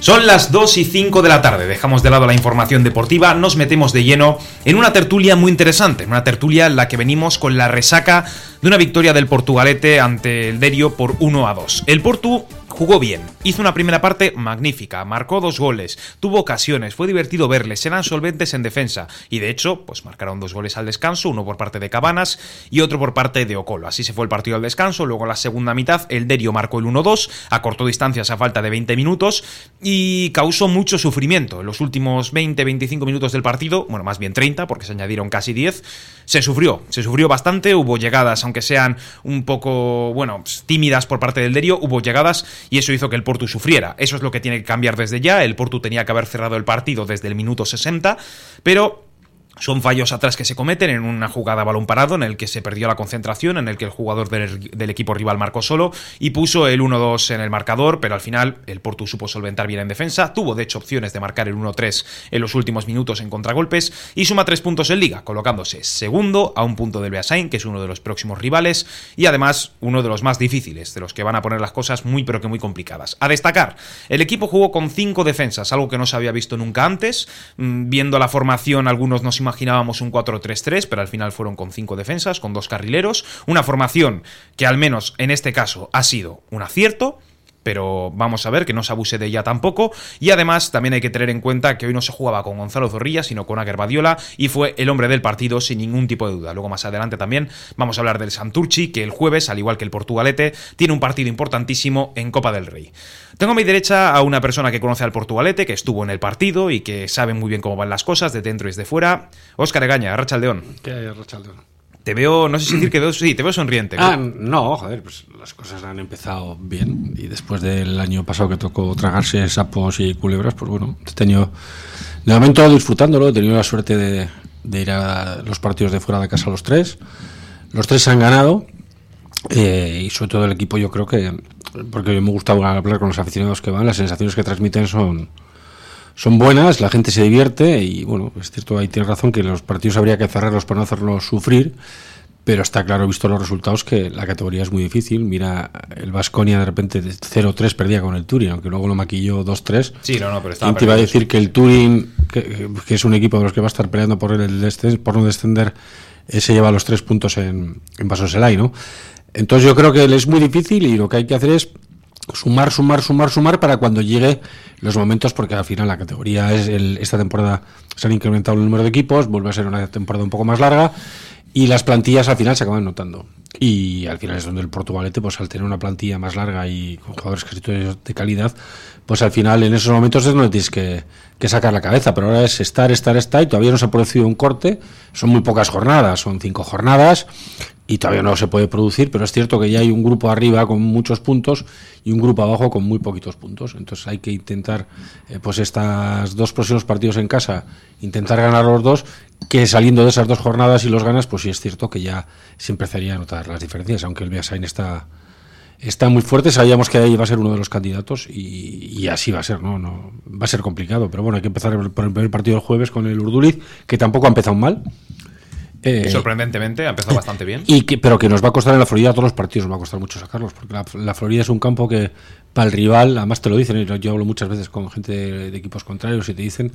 Son las 2 y 5 de la tarde, dejamos de lado la información deportiva, nos metemos de lleno en una tertulia muy interesante, una tertulia en la que venimos con la resaca de una victoria del Portugalete ante el Derio por 1 a 2. El Portu Jugó bien, hizo una primera parte magnífica, marcó dos goles, tuvo ocasiones, fue divertido verles, eran solventes en defensa y de hecho, pues marcaron dos goles al descanso, uno por parte de Cabanas y otro por parte de Ocolo. Así se fue el partido al descanso, luego en la segunda mitad el Derio marcó el 1-2, acortó distancias a falta de 20 minutos y causó mucho sufrimiento. En los últimos 20-25 minutos del partido, bueno, más bien 30 porque se añadieron casi 10, se sufrió, se sufrió bastante, hubo llegadas, aunque sean un poco, bueno, tímidas por parte del Derio, hubo llegadas y eso hizo que el Porto sufriera. Eso es lo que tiene que cambiar desde ya. El Porto tenía que haber cerrado el partido desde el minuto 60, pero son fallos atrás que se cometen en una jugada balón parado en el que se perdió la concentración, en el que el jugador del, equipo rival marcó solo y puso el 1-2 en el marcador, pero al final el Porto supo solventar bien en defensa, tuvo de hecho opciones de marcar el 1-3 en los últimos minutos en contragolpes y suma tres puntos en liga, colocándose segundo a un punto del Beasain, que es uno de los próximos rivales y además uno de los más difíciles, de los que van a poner las cosas muy pero que muy complicadas. A destacar, el equipo jugó con cinco defensas, algo que no se había visto nunca antes, mm, viendo la formación algunos nos imaginábamos un 4-3-3, pero al final fueron con cinco defensas, con dos carrileros, una formación que al menos en este caso ha sido un acierto, pero vamos a ver que no se abuse de ella tampoco. Y además también hay que tener en cuenta que hoy no se jugaba con Gonzalo Zorrilla, sino con Aguer Badiola, y fue el hombre del partido sin ningún tipo de duda. Luego más adelante también vamos a hablar del Santurchi, que el jueves, al igual que el Portugalete, tiene un partido importantísimo en Copa del Rey. Tengo a mi derecha a una persona que conoce al Portugalete, que estuvo en el partido y que sabe muy bien cómo van las cosas, de dentro y de fuera. Óscar Egaña, Rachaldeón. ¿Qué hay, Rachaldeón? Te veo, no sé si decir que veo, sí, te veo sonriente. Ah, no, joder, pues las cosas han empezado bien. Y después del año pasado que tocó tragarse sapos y culebras, pues bueno, he tenido, de momento disfrutándolo, he tenido la suerte de, ir a los partidos de fuera de casa los tres. Los tres han ganado. Eh, y sobre todo el equipo, yo creo que, porque me gusta hablar con los aficionados que van, las sensaciones que transmiten son, son buenas, la gente se divierte y bueno, es cierto, ahí tiene razón que los partidos habría que cerrarlos para no hacerlos sufrir, pero está claro, visto los resultados, que la categoría es muy difícil. Mira, el Vasconia de repente 0-3 perdía con el Turing, aunque luego lo maquilló 2-3. Sí, no, no, pero estaba te iba a decir que el Turing, que, es un equipo de los que va a estar peleando por, el por no descender, se lleva los tres puntos en, en ¿no? Entonces yo creo que es muy difícil y lo que hay que hacer es sumar, sumar, sumar, sumar para cuando llegue los momentos, porque al final la categoría es esta temporada se han incrementado el número de equipos, vuelve a ser una temporada un poco más larga y las plantillas al final se acaban notando. Y al final es donde el Portugalete, pues al tener una plantilla más larga y con jugadores casi de calidad, pues al final en esos momentos es donde tienes que, que, sacar la cabeza. Pero ahora es estar, estar, estar y todavía no se ha producido un corte. Son muy pocas jornadas, son cinco jornadas y todavía no se puede producir, pero es cierto que ya hay un grupo arriba con muchos puntos y un grupo abajo con muy poquitos puntos. Entonces hay que intentar, eh, pues estos dos próximos partidos en casa, intentar ganar los dos, que saliendo de esas dos jornadas y los ganas, pues sí es cierto que ya se empezaría a notar las diferencias, aunque el Beasain está está muy fuerte, sabíamos que ahí va a ser uno de los candidatos y, así va a ser, ¿no? ¿no? Va a ser complicado, pero bueno, hay que empezar por el primer partido del jueves con el Urduliz, que tampoco ha empezado mal, eh, Sorprendentemente, ha empezado bastante bien. Y que, pero que nos va a costar en la Florida todos los partidos, nos va a costar mucho sacarlos, porque la, Florida es un campo que para el rival, además te lo dicen, yo hablo muchas veces con gente de, equipos contrarios y te dicen,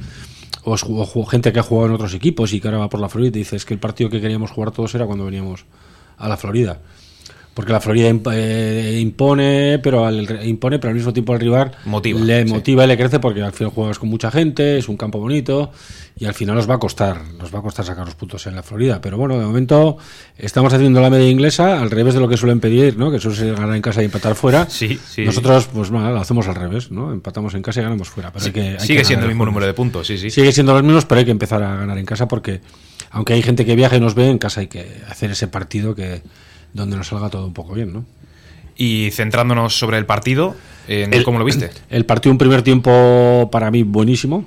o, gente que ha jugado en otros equipos y que ahora va por la Florida y te dice, es que el partido que queríamos jugar todos era cuando veníamos a la Florida porque la Florida eh, impone, pero al, impone, pero al mismo tiempo al rival motiva, le motiva y le crece porque al final juegas con mucha gente, es un campo bonito y al final nos va a costar, nos va a costar sacar los puntos en la Florida. Pero bueno, de momento estamos haciendo la media inglesa al revés de lo que suelen pedir, ¿no? Que suele ganar en casa y empatar fuera. Sí, sí. Nosotros, pues nada, lo hacemos al revés, ¿no? Empatamos en casa y ganamos fuera. Pero que, sigue siendo el mismo número de puntos, sí, sí. Sigue siendo los mismos, pero hay que empezar a ganar en casa porque aunque hay gente que viaja y nos ve, en casa hay que hacer ese partido que donde nos salga todo un poco bien, ¿no? Y centrándonos sobre el partido, ¿cómo lo viste? El, partido un primer tiempo para mí buenísimo,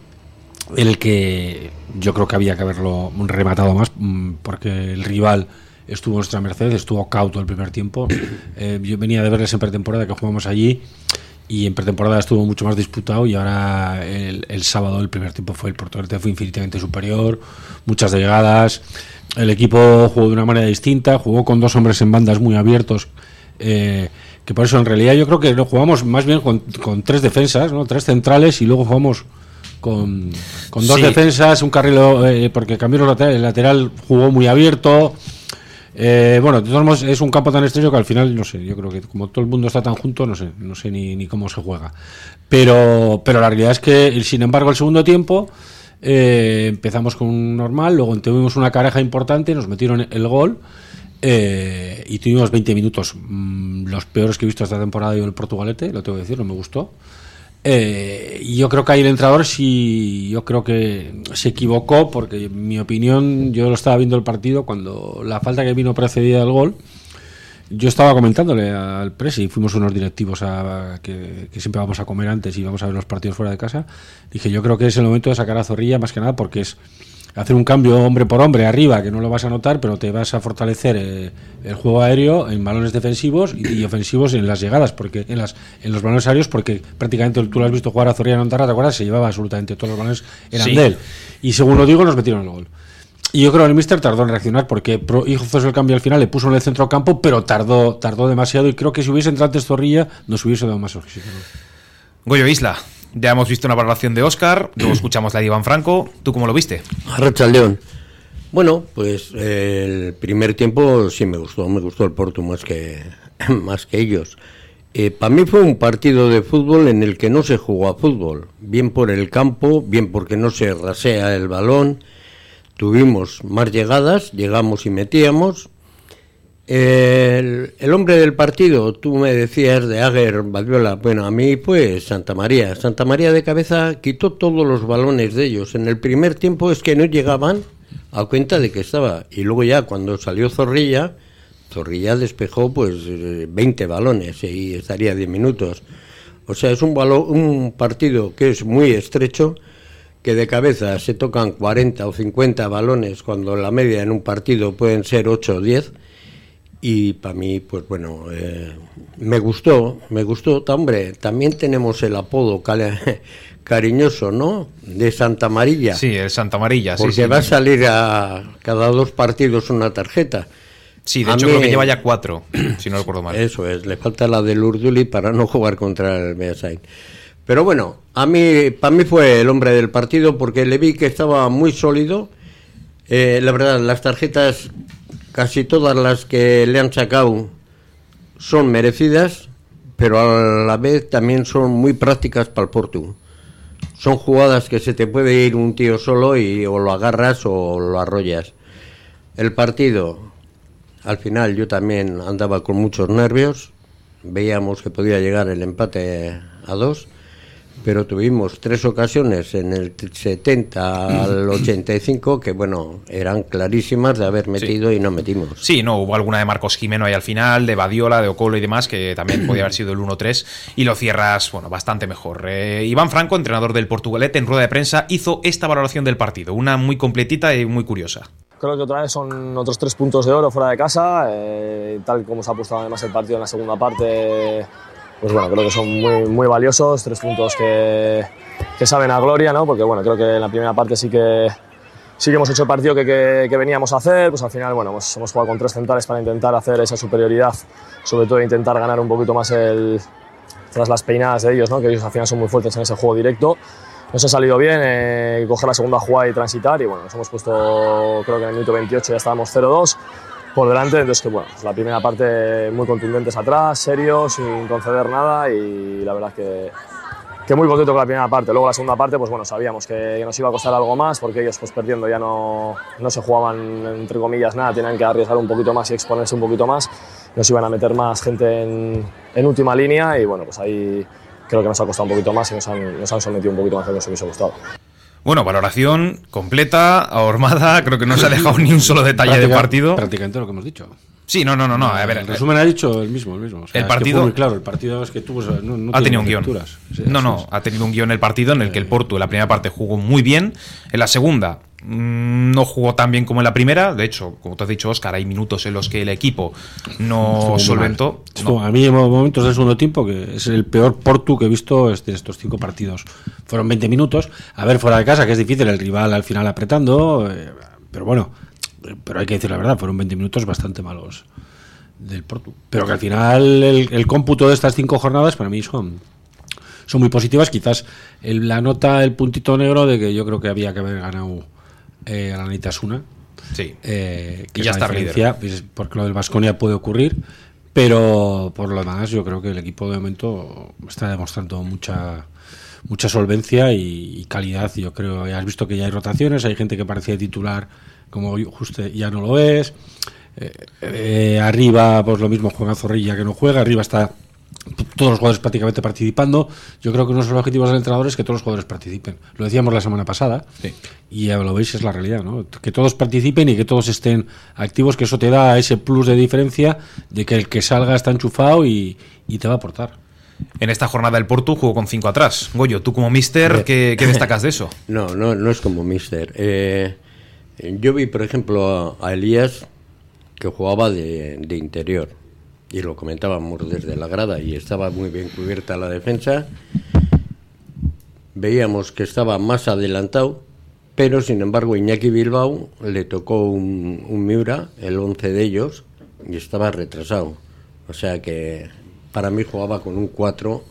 el que yo creo que había que haberlo rematado más, mm, porque el rival estuvo en nuestra merced, estuvo cauto el primer tiempo. Eh, yo venía de verles en pretemporada que jugamos allí y en pretemporada estuvo mucho más disputado y ahora el, el sábado el primer tiempo fue el Portugalete fue infinitamente superior, muchas llegadas el equipo jugó de una manera distinta, jugó con dos hombres en bandas muy abiertos, eh, que por eso en realidad yo creo que lo jugamos más bien con, con tres defensas, ¿no? tres centrales y luego jugamos con, con dos Sí. defensas, un carril, eh, porque cambió el lateral, el lateral jugó muy abierto. Eh, bueno, de todos es un campo tan estrecho que al final, no sé, yo creo que como todo el mundo está tan junto, no sé, no sé ni, cómo se juega. Pero, pero la realidad es que, sin embargo, el segundo tiempo eh, empezamos con un normal, luego tuvimos una careja importante, nos metieron el gol eh, y tuvimos 20 minutos, mm, los peores que he visto esta temporada yo en el Portugalete, lo tengo que decir, no me gustó. Eh, yo creo que ahí el entrenador sí, yo creo que se equivocó porque en mi opinión yo lo estaba viendo el partido cuando la falta que vino precedida del gol. Yo estaba comentándole al presi, fuimos unos directivos a, que siempre vamos a comer antes y vamos a ver los partidos fuera de casa. Dije, yo creo que es el momento de sacar a Zorrilla más que nada porque es hacer un cambio hombre por hombre arriba, que no lo vas a notar, pero te vas a fortalecer eh, el juego aéreo en balones defensivos y, y ofensivos en las llegadas, porque en las en los balones aéreos, porque prácticamente tú lo has visto jugar a Zorrilla en Ontarra, ¿te acuerdas? Se llevaba absolutamente todos los balones, eran Sí. de él. Y según lo digo, nos metieron el gol. Y yo creo que el Mister tardó en reaccionar porque hizo el cambio al final, le puso en el centro campo, pero tardó, tardó demasiado y creo que si hubiese entrado antes Zorrilla nos hubiese dado más oxígeno. Goyo Isla, ya hemos visto una valoración de Oscar, luego escuchamos la de Iván Franco. ¿Tú cómo lo viste? Arrachaldeón. Bueno, pues eh, el primer tiempo sí me gustó, me gustó el Porto más que, más que ellos. Para mí fue un partido de fútbol en el que no se jugó a fútbol, bien por el campo, bien porque no se rasea el balón. Tuvimos más llegadas, llegamos y metíamos. El, el hombre del partido, tú me decías de Ager, Badiola, bueno, a mí pues Santa María. Santa María de cabeza quitó todos los balones de ellos. En el primer tiempo es que no llegaban a cuenta de que estaba. Y luego ya cuando salió Zorrilla, Zorrilla despejó pues eh, 20 balones y estaría 10 minutos. O sea, es un, balo- un partido que es muy estrecho, que de cabeza se tocan 40 o 50 balones cuando la media en un partido pueden ser 8 o 10. Y para mí, pues bueno, eh, me gustó, me gustó. Hombre, también tenemos el apodo cariñoso, ¿no? De Santa María. Sí, el Santa Amarilla. Sí, porque sí. va a salir a cada dos partidos una tarjeta. Sí, de a hecho mí- creo que lleva ya cuatro, si no recuerdo mal. Eso es, le falta la del Urduli para no jugar contra el Beasain. Pero bueno, a mí, para mí fue el hombre del partido porque le vi que estaba muy sólido. Eh, la verdad, las tarjetas, casi todas las que le han sacado son merecidas, pero a la vez también son muy prácticas para el Porto. Son jugadas que se te puede ir un tío solo y o lo agarras o lo arrollas. El partido, al final yo también andaba con muchos nervios, veíamos que podía llegar el empate a dos, pero tuvimos tres ocasiones en el 70 al 85 que bueno, eran clarísimas de haber metido y no metimos. Sí, no, hubo alguna de Marcos Jimeno ahí al final, de Badiola, de Ocolo y demás, que también podía haber sido el 1-3, y lo cierras, bueno, bastante mejor. Eh, Iván Franco, entrenador del Portugalete, en rueda de prensa, hizo esta valoración del partido, una muy completita y muy curiosa. Creo que otra vez son otros tres puntos de oro fuera de casa, eh, tal como se ha apostado además el partido en la segunda parte, pues bueno, creo que son muy, muy valiosos, tres puntos que, que saben a gloria, ¿no? porque bueno, creo que en la primera parte sí que, sí que hemos hecho el partido que, que- que veníamos a hacer, pues al final bueno, hemos, hemos jugado con tres centrales para intentar hacer esa superioridad, sobre todo intentar ganar un poquito más el, tras las peinadas de ellos, ¿no? que ellos al final son muy fuertes en ese juego directo. Nos ha salido bien eh, coger la segunda jugada y transitar y bueno, nos hemos puesto, creo que en el minuto 28 ya estábamos 0-2 por delante, entonces que bueno, la primera parte muy contundentes atrás, serios, sin conceder nada y la verdad que, que muy contento con la primera parte. Luego la segunda parte, pues bueno, sabíamos que nos iba a costar algo más porque ellos pues perdiendo ya no, no se jugaban entre comillas nada, tenían que arriesgar un poquito más y exponerse un poquito más, nos iban a meter más gente en, en última línea y bueno, pues ahí creo que nos ha costado un poquito más y nos han, nos han sometido un poquito más de lo que nos hubiese gustado. Bueno, valoración completa, ahormada, creo que no se ha dejado ni un solo detalle del Práctica- partido. Prácticamente lo que hemos dicho. Sí, no, no, no, no, a ver, el resumen ha dicho el mismo, el mismo. O sea, El partido- muy claro, el partido es que tuvo. No, no ha tenido un guion. Sí, no, no, es. ha tenido un guion el partido en el que el Porto en la primera parte jugó muy bien, en la segunda no jugó tan bien como en la primera, de hecho, como te has dicho Oscar, hay minutos en los que el equipo no solventó. No. A mí en momentos del segundo tiempo, que es el peor Portu que he visto de estos cinco partidos. Fueron 20 minutos. A ver, fuera de casa, que es difícil, el rival al final apretando. eh, pero bueno, pero hay que decir la verdad, fueron 20 minutos bastante malos. del Porto. Pero que al final el, cómputo de estas cinco jornadas para mí son, son muy positivas. Quizás la nota, el puntito negro de que yo creo que había que haber ganado eh, a la Nitasuna. Sí. Eh, que ya está líder. Pues, porque lo del Vasconia puede ocurrir. Pero por lo demás, yo creo que el equipo de momento está demostrando mucha mucha solvencia y, calidad. Yo creo, ya has visto que ya hay rotaciones, hay gente que parecía titular como justo ya no lo es. Eh, eh, arriba, pues lo mismo juega Zorrilla que no juega, arriba está todos los jugadores prácticamente participando. Yo creo que uno de los objetivos del entrenador es que todos los jugadores participen. Lo decíamos la semana pasada y ya lo veis, es la realidad, ¿no? Que todos participen y que todos estén activos, que eso te da ese plus de diferencia de que el que salga está enchufado y, te va a aportar. En esta jornada el Porto jugó con cinco atrás. Goyo, tú como mister, ¿qué, destacas de eso? No, no, no es como mister. Eh, yo vi, por ejemplo, a Elías que jugaba de, interior y lo comentábamos desde la grada y estaba muy bien cubierta la defensa. Veíamos que estaba más adelantado, pero sin embargo Iñaki Bilbao le tocó un, Miura, el 11 de ellos, y estaba retrasado. O sea que para mí jugaba con un 4,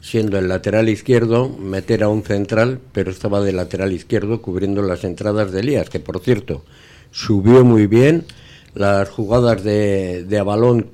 siendo el lateral izquierdo, meter a un central, pero estaba de lateral izquierdo cubriendo las entradas de Elías, que por cierto subió muy bien las jugadas de, de balón,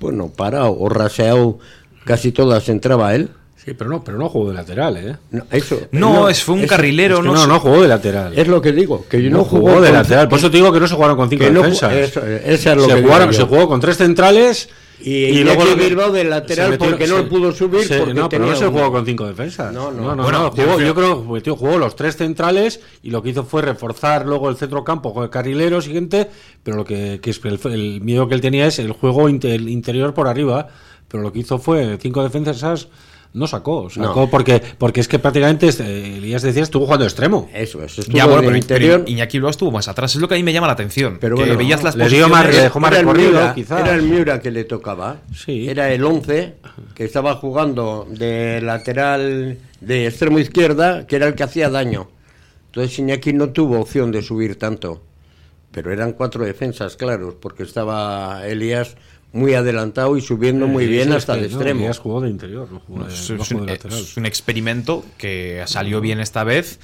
bueno, parado o raseado, casi todas entraba él. Sí, pero no, pero no jugó de lateral, ¿eh? No, eso, no, es, fue un carrilero. no, no, jugó de lateral. Es lo que digo, que no, jugó, de lateral. Por eso te digo que no se jugaron con cinco defensas. es lo se, jugaron, se jugó con tres centrales y, luego Bilbao de lateral porque no pudo subir porque no, pero no se jugó con cinco defensas. No, no, no. Bueno, jugó, yo creo que jugó los tres centrales y lo que hizo fue reforzar luego el centro campo con el carrilero siguiente, pero lo que, que es el, miedo que él tenía es el juego interior por arriba, pero lo que hizo fue cinco defensas no sacó, sacó porque porque es que prácticamente eh, Elías decía estuvo jugando extremo. Eso, eso estuvo ya, bueno, pero, interior. Iñaki luego estuvo más atrás, es lo que a mí me llama la atención. Pero que veías las le dejó más recorrido, Era el Miura que le tocaba. Sí. Era el 11 que estaba jugando de lateral de extremo izquierda, que era el que hacía daño. Entonces Iñaki no tuvo opción de subir tanto. Pero eran cuatro defensas, claros, porque estaba Elías muy adelantado y subiendo muy bien hasta el extremo. No, jugó de interior, no jugó de, es, un, es, un, experimento que salió bien esta vez,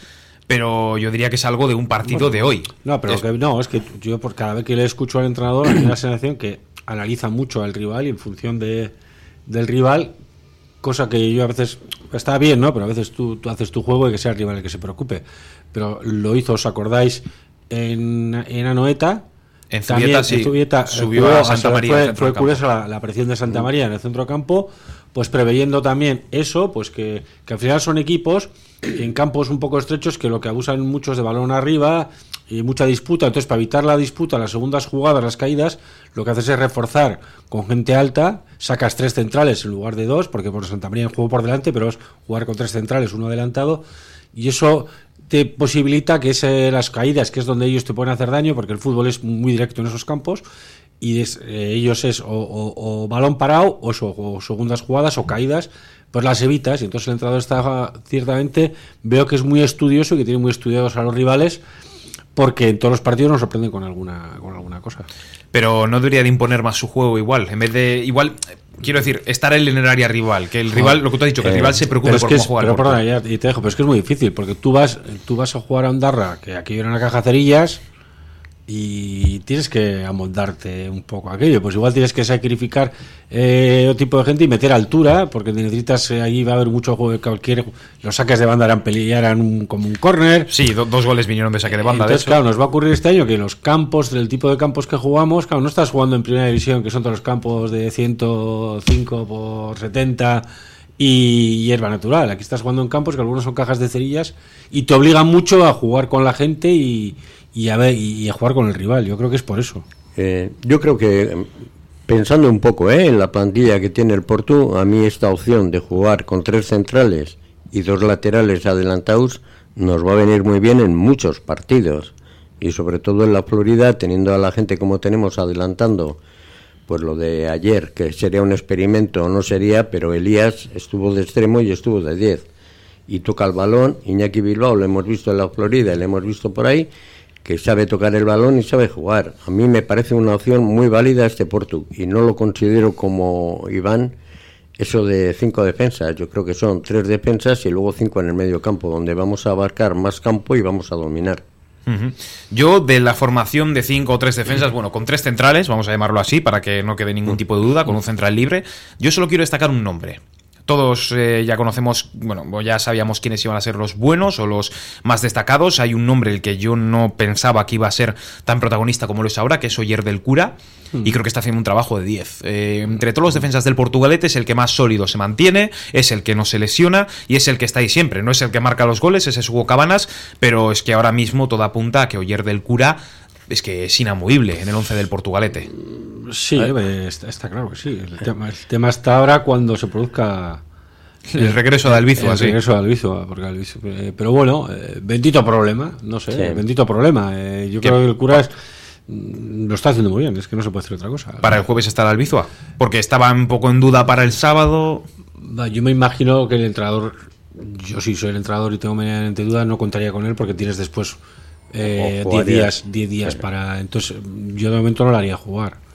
pero yo diría que es algo de un partido de hoy. No, pero es, que, no, es que yo por cada vez que le escucho al entrenador, hay la sensación que analiza mucho al rival y en función de, del rival, cosa que yo a veces está bien, ¿no? Pero a veces tú, tú haces tu juego y que sea el rival el que se preocupe. Pero lo hizo, ¿os acordáis? En, en Anoeta, en Zubieta, sí, subió a Santa María. Fue, curiosa la, aparición de Santa María en el centro campo, pues preveyendo también eso, pues que, al final son equipos en campos un poco estrechos que lo que abusan muchos de balón arriba y mucha disputa. Entonces, para evitar la disputa, las segundas jugadas, las caídas, lo que haces es reforzar con gente alta, sacas tres centrales en lugar de dos, porque por Santa María juego por delante, pero es jugar con tres centrales, uno adelantado, y eso te posibilita que es las caídas, que es donde ellos te pueden hacer daño, porque el fútbol es muy directo en esos campos, y eh, ellos es o, balón parado o, o, segundas jugadas o caídas, pues las evitas, y entonces el entrenador está ciertamente, veo que es muy estudioso y que tiene muy estudiados a los rivales, porque en todos los partidos nos sorprenden con alguna, con alguna cosa. Pero no debería de imponer más su juego igual, en vez de igual quiero decir, estar él en el área rival, que el rival, lo que tú has dicho, que el rival se preocupe por cómo jugar. Pero perdona, ya, y te dejo, pero es que es muy difícil, porque tú vas, tú vas a jugar a Ondarra, que aquí viene una caja cerillas, y tienes que amoldarte un poco aquello. Pues igual tienes que sacrificar eh, otro tipo de gente y meter altura, porque necesitas, eh, ahí va a haber mucho juego de cualquier. Los saques de banda eran, eran como un córner. Sí, dos goles vinieron de saque de banda. Entonces, claro, nos va a ocurrir este año que los campos, del tipo de campos que jugamos, claro, no estás jugando en primera división, que son todos los campos de 105 por 70 y hierba natural. Aquí estás jugando en campos que algunos son cajas de cerillas y te obligan mucho a jugar con la gente y y a, ver, y a jugar con el rival. Yo creo que es por eso. Eh, yo creo que, pensando un poco ¿eh? en la plantilla que tiene el Porto, a mí esta opción de jugar con tres centrales y dos laterales adelantados nos va a venir muy bien en muchos partidos. Y sobre todo en la Florida, teniendo a la gente como tenemos adelantando, pues lo de ayer, que sería un experimento o no sería, pero Elías estuvo de extremo y estuvo de 10. Y toca el balón, Iñaki Bilbao lo hemos visto en la Florida, lo hemos visto por ahí, que sabe tocar el balón y sabe jugar. A mí me parece una opción muy válida este Portu y no lo considero como Iván eso de cinco defensas. Yo creo que son tres defensas y luego cinco en el medio campo, donde vamos a abarcar más campo y vamos a dominar. Yo de la formación de cinco o tres defensas, bueno, con tres centrales, vamos a llamarlo así para que no quede ningún tipo de duda, con un central libre, yo solo quiero destacar un nombre. Todos eh, ya conocemos, bueno, ya sabíamos quiénes iban a ser los buenos o los más destacados. Hay un nombre el que yo no pensaba que iba a ser tan protagonista como lo es ahora, que es Oyer del Cura, y creo que está haciendo un trabajo de 10. Eh, entre todos los defensas del Portugalete es el que más sólido se mantiene, es el que no se lesiona y es el que está ahí siempre. No es el que marca los goles, ese es Hugo Cabanas, pero es que ahora mismo todo apunta a que Oyer del Cura es que es inamovible en el 11 del Portugalete. Sí, está, está, claro que sí. El tema, el tema, está ahora cuando se produzca el regreso de Albizua, el, regreso de porque eh, pero bueno, eh, bendito problema, no sé, sí. bendito problema. Eh, yo ¿Qué? creo que el cura es, mm, lo está haciendo muy bien, es que no se puede hacer otra cosa. Para el jueves está el Albizua, porque estaba un poco en duda para el sábado. Yo me imagino que el entrenador, yo si soy el entrenador y tengo medianamente duda, no contaría con él porque tienes después 10 eh, días, diez días sí. para. Entonces, yo de momento no lo haría jugar.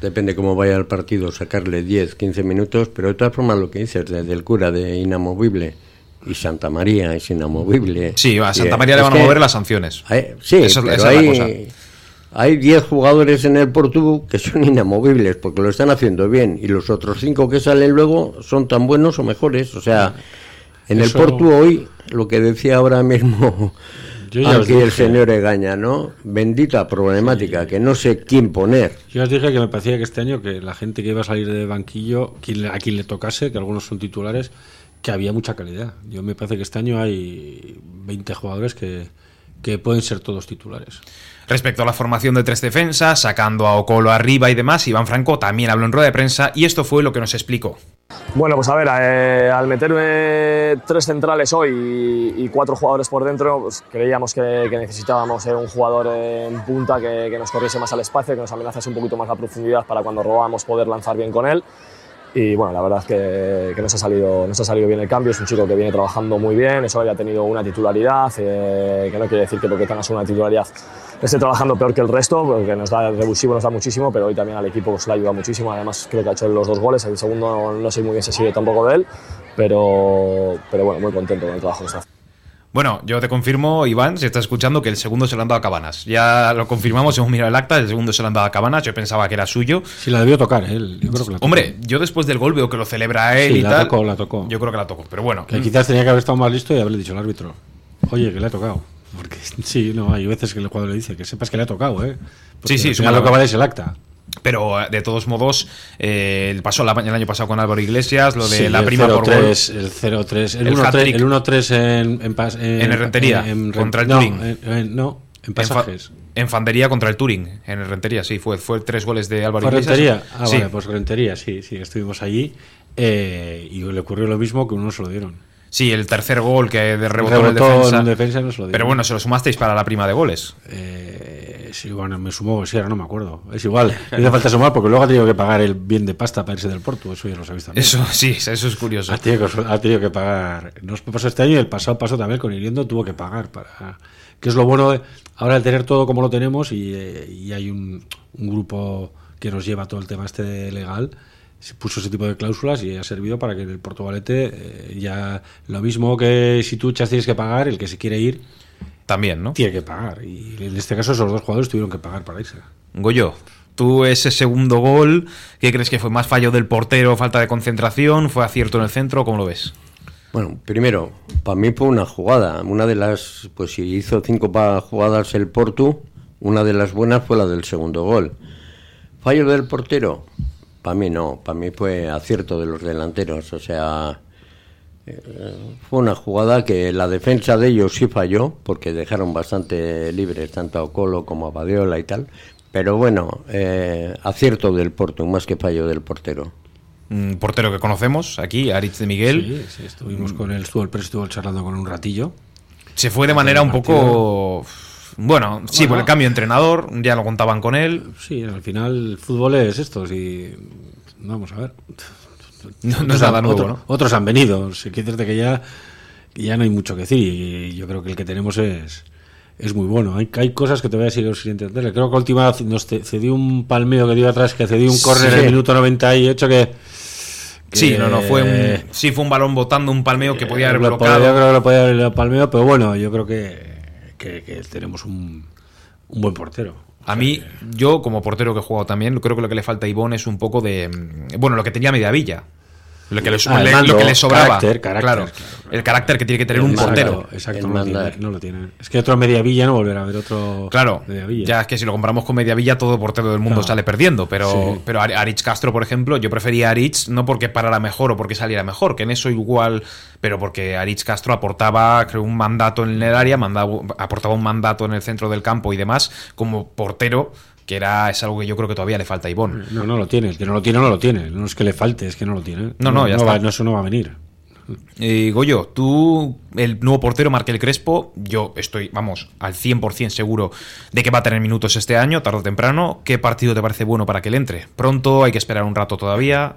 Depende cómo vaya el partido, sacarle 10, 15 minutos, pero de todas formas lo que dices desde el cura de inamovible y Santa María es inamovible. Sí, a Santa María le van a mover las sanciones. Hay, sí, Eso, pero hay, hay 10 jugadores en el Portu que son inamovibles porque lo están haciendo bien y los otros 5 que salen luego son tan buenos o mejores. O sea, en Eso... el Portu hoy, lo que decía ahora mismo yo ya Aquí el señor Egaña, ¿no? Bendita problemática, sí. que no sé quién poner. Yo os dije que me parecía que este año que la gente que iba a salir de banquillo, a quien le tocase, que algunos son titulares, que había mucha calidad. Yo me parece que este año hay 20 jugadores que, que pueden ser todos titulares. Respecto a la formación de tres defensas, sacando a Ocolo arriba y demás, Iván Franco también habló en rueda de prensa y esto fue lo que nos explicó. Bueno, pues a ver, eh, al meterme tres centrales hoy y, cuatro jugadores por dentro, pues creíamos que, necesitábamos un jugador en punta que, nos corriese más al espacio, que nos amenazase un poquito más la profundidad para cuando robamos poder lanzar bien con él. Y bueno, la verdad es que, que nos, ha salido, nos ha salido bien el cambio. Es un chico que viene trabajando muy bien, eso había tenido una titularidad, eh, que no quiere decir que porque tengas una titularidad esté trabajando peor que el resto, porque nos da el revulsivo, nos da muchísimo, pero hoy también al equipo pues, le ha ayudado muchísimo. Además, creo que ha hecho los dos goles. El segundo no sé muy bien si sigue tampoco de él, pero, pero bueno, muy contento con el trabajo que está haciendo. Bueno, yo te confirmo, Iván, si estás escuchando, que el segundo se lo han dado a Cabanas. Ya lo confirmamos, hemos mirado el acta, el segundo se lo han dado a Cabanas, yo pensaba que era suyo. Sí, la debió tocar él, yo creo que la tocó. Hombre, yo después del gol veo que lo celebra él sí, y la tal. tocó, la tocó. Yo creo que la tocó, pero bueno. Que quizás tenía que haber estado más listo y haberle dicho al árbitro, oye, que le ha tocado. Porque sí, no, hay veces que el jugador le dice que sepas que le ha tocado, ¿eh? Porque sí, sí, lo que vale es el acta. Pero de todos modos, eh, pasó el año pasado con Álvaro Iglesias, lo de sí, la prima por gol. El 0-3, el 1-3 en, en, pas, en, en Rentería, en, contra el no, Turing. No, en pasajes. En, Fandería contra el Turing, en el Rentería, sí, fue, fue tres goles de Álvaro ¿Fue Iglesias. Rentería? Ah, sí. vale, pues Rentería, sí, sí, estuvimos allí eh, y le ocurrió lo mismo que uno se lo dieron. Sí, el tercer gol que de rebotó, rebotó en el defensa. En defensa no se lo Pero bueno, se lo sumasteis para la prima de goles. Eh, sí, bueno, me sumó, sí, ahora no me acuerdo. Es igual, no hace falta sumar porque luego ha tenido que pagar el bien de pasta para irse del Porto. Eso ya lo sabéis también. Eso, sí, eso es curioso. Ha tenido que, ha tenido que pagar. Nos pasó este año y el pasado pasó también con Hiriendo tuvo que pagar para. Que es lo bueno de ahora el tener todo como lo tenemos y, y hay un, un grupo que nos lleva todo el tema este legal se puso ese tipo de cláusulas y ha servido para que el Portugalete eh, ya lo mismo que si tú echas tienes que pagar, el que se quiere ir también, ¿no? Tiene que pagar. Y en este caso esos dos jugadores tuvieron que pagar para irse. Goyo, tú ese segundo gol, ¿qué crees que fue? ¿Más fallo del portero, falta de concentración? ¿Fue acierto en el centro? ¿Cómo lo ves? Bueno, primero, para mí fue una jugada. Una de las, pues si hizo cinco jugadas el Portu, una de las buenas fue la del segundo gol. Fallo del portero, para mí no, para mí fue acierto de los delanteros, o sea, eh, fue una jugada que la defensa de ellos sí falló, porque dejaron bastante libres tanto a Ocolo como a Badiola y tal, pero bueno, eh, acierto del Porto, más que fallo del portero. Un portero que conocemos aquí, Aritz de Miguel. Sí, sí estuvimos con él, estuvo el preso, estuvo charlando con un ratillo. Se fue de manera un poco... Bueno, sí, por el cambio de entrenador, ya lo contaban con él. Sí, al final el fútbol es esto, si vamos a ver. No, no es nada nuevo, otro, ¿no? Otros han venido, si que que ya, ya no hay mucho que decir y yo creo que el que tenemos es, es muy bueno. Hay, hay cosas que te voy a decir sin entender. Creo que última nos cedió un palmeo que dio atrás, que cedió un córner en el minuto 98 que... que Sí, no, no, fue un, sí fue un balón botando un palmeo que podía haber lo bloqueado. podía- yo creo que lo podía haber palmeo, pero bueno, yo creo que, que, que tenemos un, un buen portero. A mí, yo como portero que he jugado también, creo que lo que le falta a Ivón es un poco de. mm, Bueno, lo que tenía Mediavilla. Lo que le, Ah, el le- mando, lo que le sobraba. carácter, carácter, claro, claro, El carácter que tiene que tener un portero. Exacto, no lo, tiene, mandar. no lo tiene. Es que otro Mediavilla no volverá a haber otro Claro, Mediavilla. ya es que si lo comparamos con Mediavilla, todo portero del mundo Claro. sale perdiendo. Pero, Sí. pero Ar- Aritz Castro, por ejemplo, yo prefería a Aritz no porque parara mejor o porque saliera mejor, que en eso igual, pero porque Aritz Castro aportaba, creo, un mandato en el área, mandaba, aportaba un mandato en el centro del campo y demás, como portero, que era es algo que yo creo que todavía le falta a Ivón. No, no lo tiene. El que no lo tiene, no lo tiene. No es que le falte, es que no lo tiene. No, no, ya va, está. no, eso no va a venir. Eh, Goyo, tú, el nuevo portero Markel Crespo, yo estoy, vamos, al 100% seguro de que va a tener minutos este año, tarde o temprano. ¿Qué partido te parece bueno para que él entre? ¿Pronto? ¿Hay que esperar un rato todavía?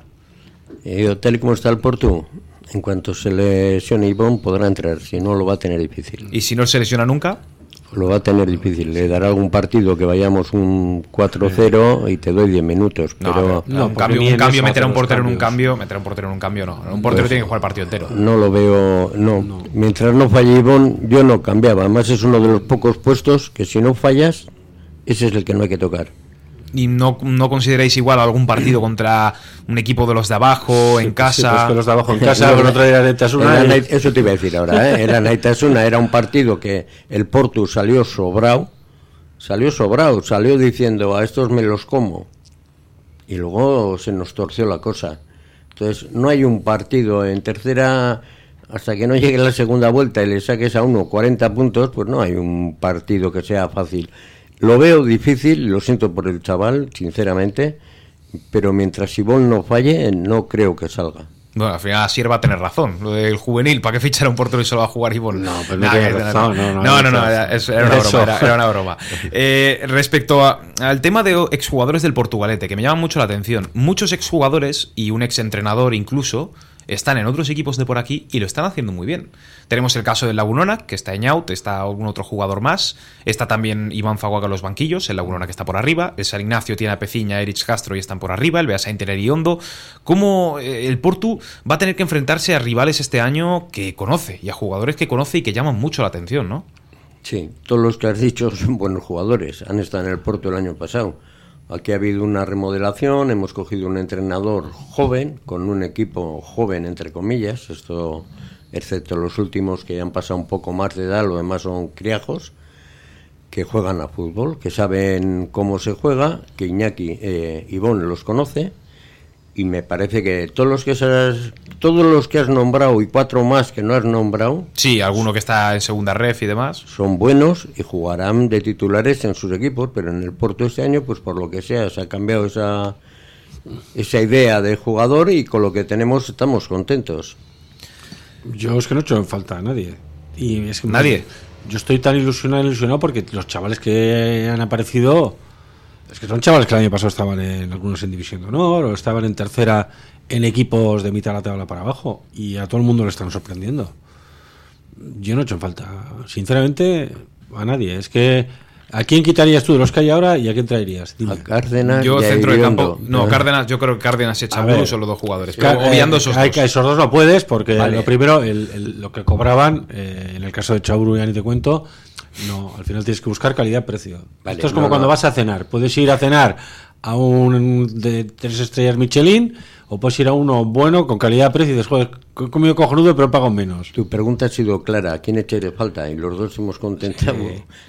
Y Eh, tal y como está el Porto, en cuanto se lesione Ivón podrá entrar, si no lo va a tener difícil. ¿Y si no se lesiona nunca? Lo va a tener difícil. Le dará algún partido que vayamos un 4-0 y te doy 10 minutos. No, Pero no, un cambio, un cambio meter a un portero en un cambio, meter a un portero en un cambio no. Un portero tiene que jugar el partido entero. no lo veo. No. Mientras no falle Ivón, yo no cambiaba. Además, es uno de los pocos puestos que si no fallas, ese es el que no hay que tocar. ¿Y no, no consideráis igual algún partido contra un equipo de los de abajo, en Sí, casa? pues que los de abajo en casa, con otro día de Tasuna. Era eso te iba a decir ahora, ¿eh? Era Naitasuna, era un partido que el Porto salió sobrado, salió sobrado, salió diciendo a estos me los como. Y luego se nos torció la cosa. Entonces, no hay un partido en tercera, hasta que no llegue la segunda vuelta y le saques a uno 40 puntos, pues no hay un partido que sea fácil. Lo veo difícil, lo siento por el chaval, sinceramente, pero mientras Sibón no falle, no creo que salga. Bueno, al final Asier va a tener razón. Lo del juvenil, ¿para qué fichar a un portero y solo va a jugar Ivón? No, pero no tiene razón, no, no, no, no, no, no, no. era, era una broma. Era, era una broma. Eh, respecto a- al tema de exjugadores del Portugalete, que me llama mucho la atención. Muchos exjugadores y un exentrenador incluso están en otros equipos de por aquí y lo están haciendo muy bien. Tenemos el caso del Lagunona, que está en out, está algún otro jugador más. Está también Iván Faguaga en los banquillos, el Lagunona que está por arriba. El San Ignacio tiene a Peciña, Erich Castro y están por arriba. El Beasa Inter y Hondo. ¿Cómo eh, el Portu va a tener que enfrentarse a rivales este año que conoce y a jugadores que conoce y que llaman mucho la atención, ¿no? Sí, todos los que has dicho son buenos jugadores. Han estado en el Porto el año pasado. Aquí ha habido una remodelación, hemos cogido un entrenador joven, con un equipo joven, entre comillas, esto excepto los últimos que han pasado un poco más de edad, lo demás son criajos, que juegan a fútbol, que saben cómo se juega, que Iñaki eh, Ivón los conoce, y me parece que todos los que has, todos los que has nombrado y cuatro más que no has nombrado, Sí, alguno que está en segunda ref y demás. son buenos y jugarán de titulares en sus equipos, pero en el Porto este año, pues por lo que sea, se ha cambiado esa, esa idea de jugador y con lo que tenemos estamos contentos. Yo es que no he hecho en falta a nadie. Y es que ¿Nadie? Yo estoy tan ilusionado, ilusionado porque los chavales que han aparecido. Es que son chavales que el año pasado estaban en algunos en División de Honor o estaban en tercera en equipos de mitad de la tabla para abajo. Y a todo el mundo le están sorprendiendo. Yo no he hecho en falta, sinceramente, a nadie. Es que. ¿A quién quitarías tú de los que hay ahora y a quién traerías? Dime. A Cárdenas Yo y a centro de campo. No, Eh, Cárdenas, yo creo que Cárdenas y ver, son los dos jugadores. Pero obviando esos hay dos. que- esos dos no puedes porque Vale. lo primero, el- el- lo que cobraban, eh, en el caso de Chauru ya ni te cuento, no, al final tienes que buscar calidad-precio. Vale, Esto es como no, cuando no. vas a cenar. Puedes ir a cenar a un de tres estrellas Michelin o puedes ir a uno bueno con calidad-precio y dices, joder, he comido cojonudo pero pago menos. Tu pregunta ha sido clara, ¿a quién echaré falta? Y los dos hemos contentado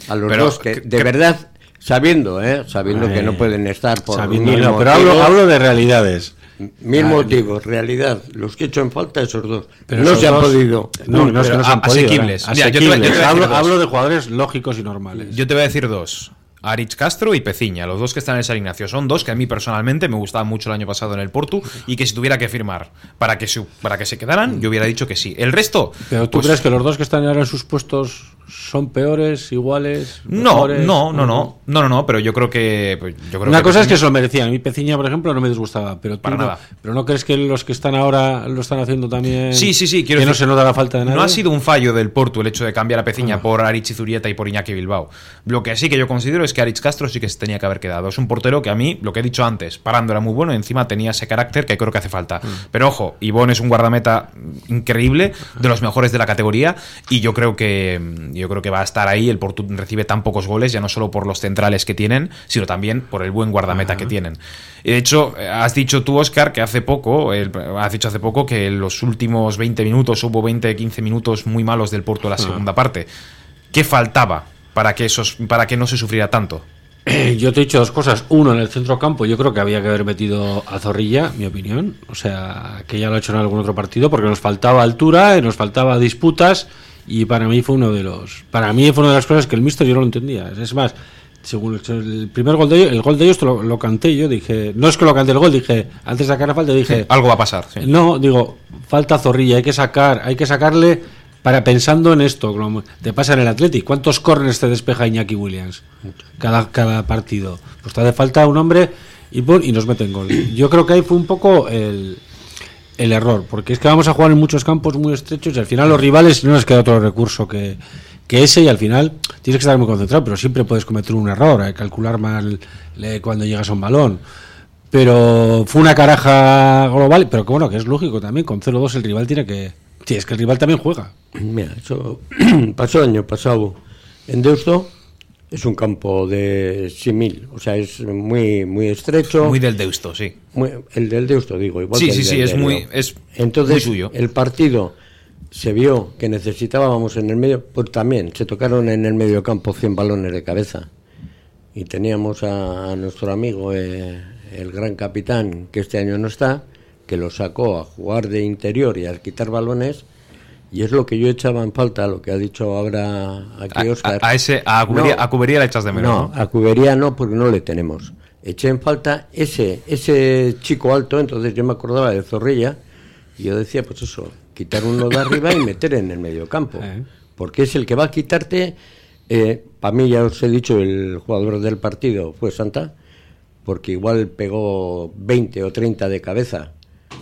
a los Pero, dos que, ¿qué- de verdad, sabiendo, ¿eh? sabiendo que Eh, no pueden estar por Sabiendo- no, pero hablo, hablo de realidades. Mil Ah, motivos, realidad, los que he hecho en falta esos dos. Pero no esos se han dos- podido. No, no es que pero no se han a- podido, asequibles. ¿eh? Mira, yo te yo te Asequibles. hablo, hablo de jugadores lógicos y normales. Yo te voy a decir dos. Arich Castro y Peciña, los dos que están en el San Ignacio. Son dos que a mí personalmente me gustaban mucho el año pasado en el Portu y que si tuviera que firmar para que se, para que se quedaran, yo hubiera dicho que sí. El resto. Pero tú pues, crees que los dos que están ahora en sus puestos son peores, iguales. No, mejores? no, no, no, no, no, no, pero yo creo que. pues, yo creo Una cosa es que se lo merecían. A mí Peciña, por ejemplo, no me disgustaba. Pero tú Para no, nada. Pero no crees que los que están ahora lo están haciendo también. Sí, sí, sí, quiero que no se nota la falta de nada. No ha sido un fallo del Porto el hecho de cambiar a Peciña Ah. por Arich Zurieta y por Iñaki Bilbao. Lo que sí que yo considero es que Arich Castro sí que se tenía que haber quedado. Es un portero que a mí, lo que he dicho antes, parando era muy bueno y encima tenía ese carácter que creo que hace falta. Mm. Pero ojo, Ivón es un guardameta increíble, de los mejores de la categoría y yo creo que yo creo que va a estar ahí. El Porto recibe tan pocos goles, ya no solo por los centrales que tienen, sino también por el buen guardameta que tienen. De hecho, has dicho tú, Oscar, que hace poco, el- has dicho hace poco que en los últimos 20 minutos hubo 20, 15 minutos muy malos del Porto en la segunda parte. ¿Qué faltaba para que, esos, para que no se sufriera tanto? Yo te he dicho dos cosas. Uno, en el centro campo, yo creo que había que haber metido a Zorrilla, mi opinión. O sea, que ya lo ha hecho en algún otro partido, porque nos faltaba altura, y nos faltaba disputas. Y para mí fue uno de los. Para mí fue una de las cosas que el Mister yo no lo entendía. Es más, según el- primer gol de ellos, el gol de ellos lo, lo canté yo. Dije, no es que lo canté el gol, dije, antes de sacar la falta, dije, Algo va a pasar. sí. no, digo, falta Zorrilla, hay que sacar, hay que sacarle para pensando en esto, te pasa en el Athletic, ¿cuántos corners te despeja Iñaki Williams cada, cada partido? Pues te hace falta un hombre y, pon- y nos meten gol. Yo creo que ahí fue un poco el, el error, porque es que vamos a jugar en muchos campos muy estrechos y al final los rivales no nos queda otro recurso que, que ese y al final tienes que estar muy concentrado, pero siempre puedes cometer un error, calcular mal eh, cuando llegas a un balón. Pero fue una caraja global, pero que bueno, que es lógico también, con 0-2 el rival tiene que... Sí, es que el rival también juega. Mira, eso pasó el año pasado en Deusto. Es un campo de simil, o sea, es muy muy estrecho. Muy del Deusto, sí. Muy- el del Deusto, digo, igual Sí, que el sí, sí, es muy- es Entonces, muy suyo. el partido se vio que necesitábamos en el medio, pues también se tocaron en el medio campo 100 balones de cabeza. Y teníamos a, a nuestro amigo, eh, el gran capitán, que este año no está, que lo sacó a jugar de interior y a quitar balones. Y es lo que yo echaba en falta, lo que ha dicho ahora aquí A, Oscar. a- a ese, a Cubería, No. a Cubería le echas de menos. No, ¿no? a Cubería no, porque no le tenemos. Eché en falta ese, ese chico alto, entonces yo me acordaba de Zorrilla, y yo decía, pues eso, quitar uno de arriba y meter en el medio campo. Eh. Porque es el que va a quitarte, para mí ya os he dicho, el jugador del partido fue Santa, porque igual pegó 20 o 30 de cabeza,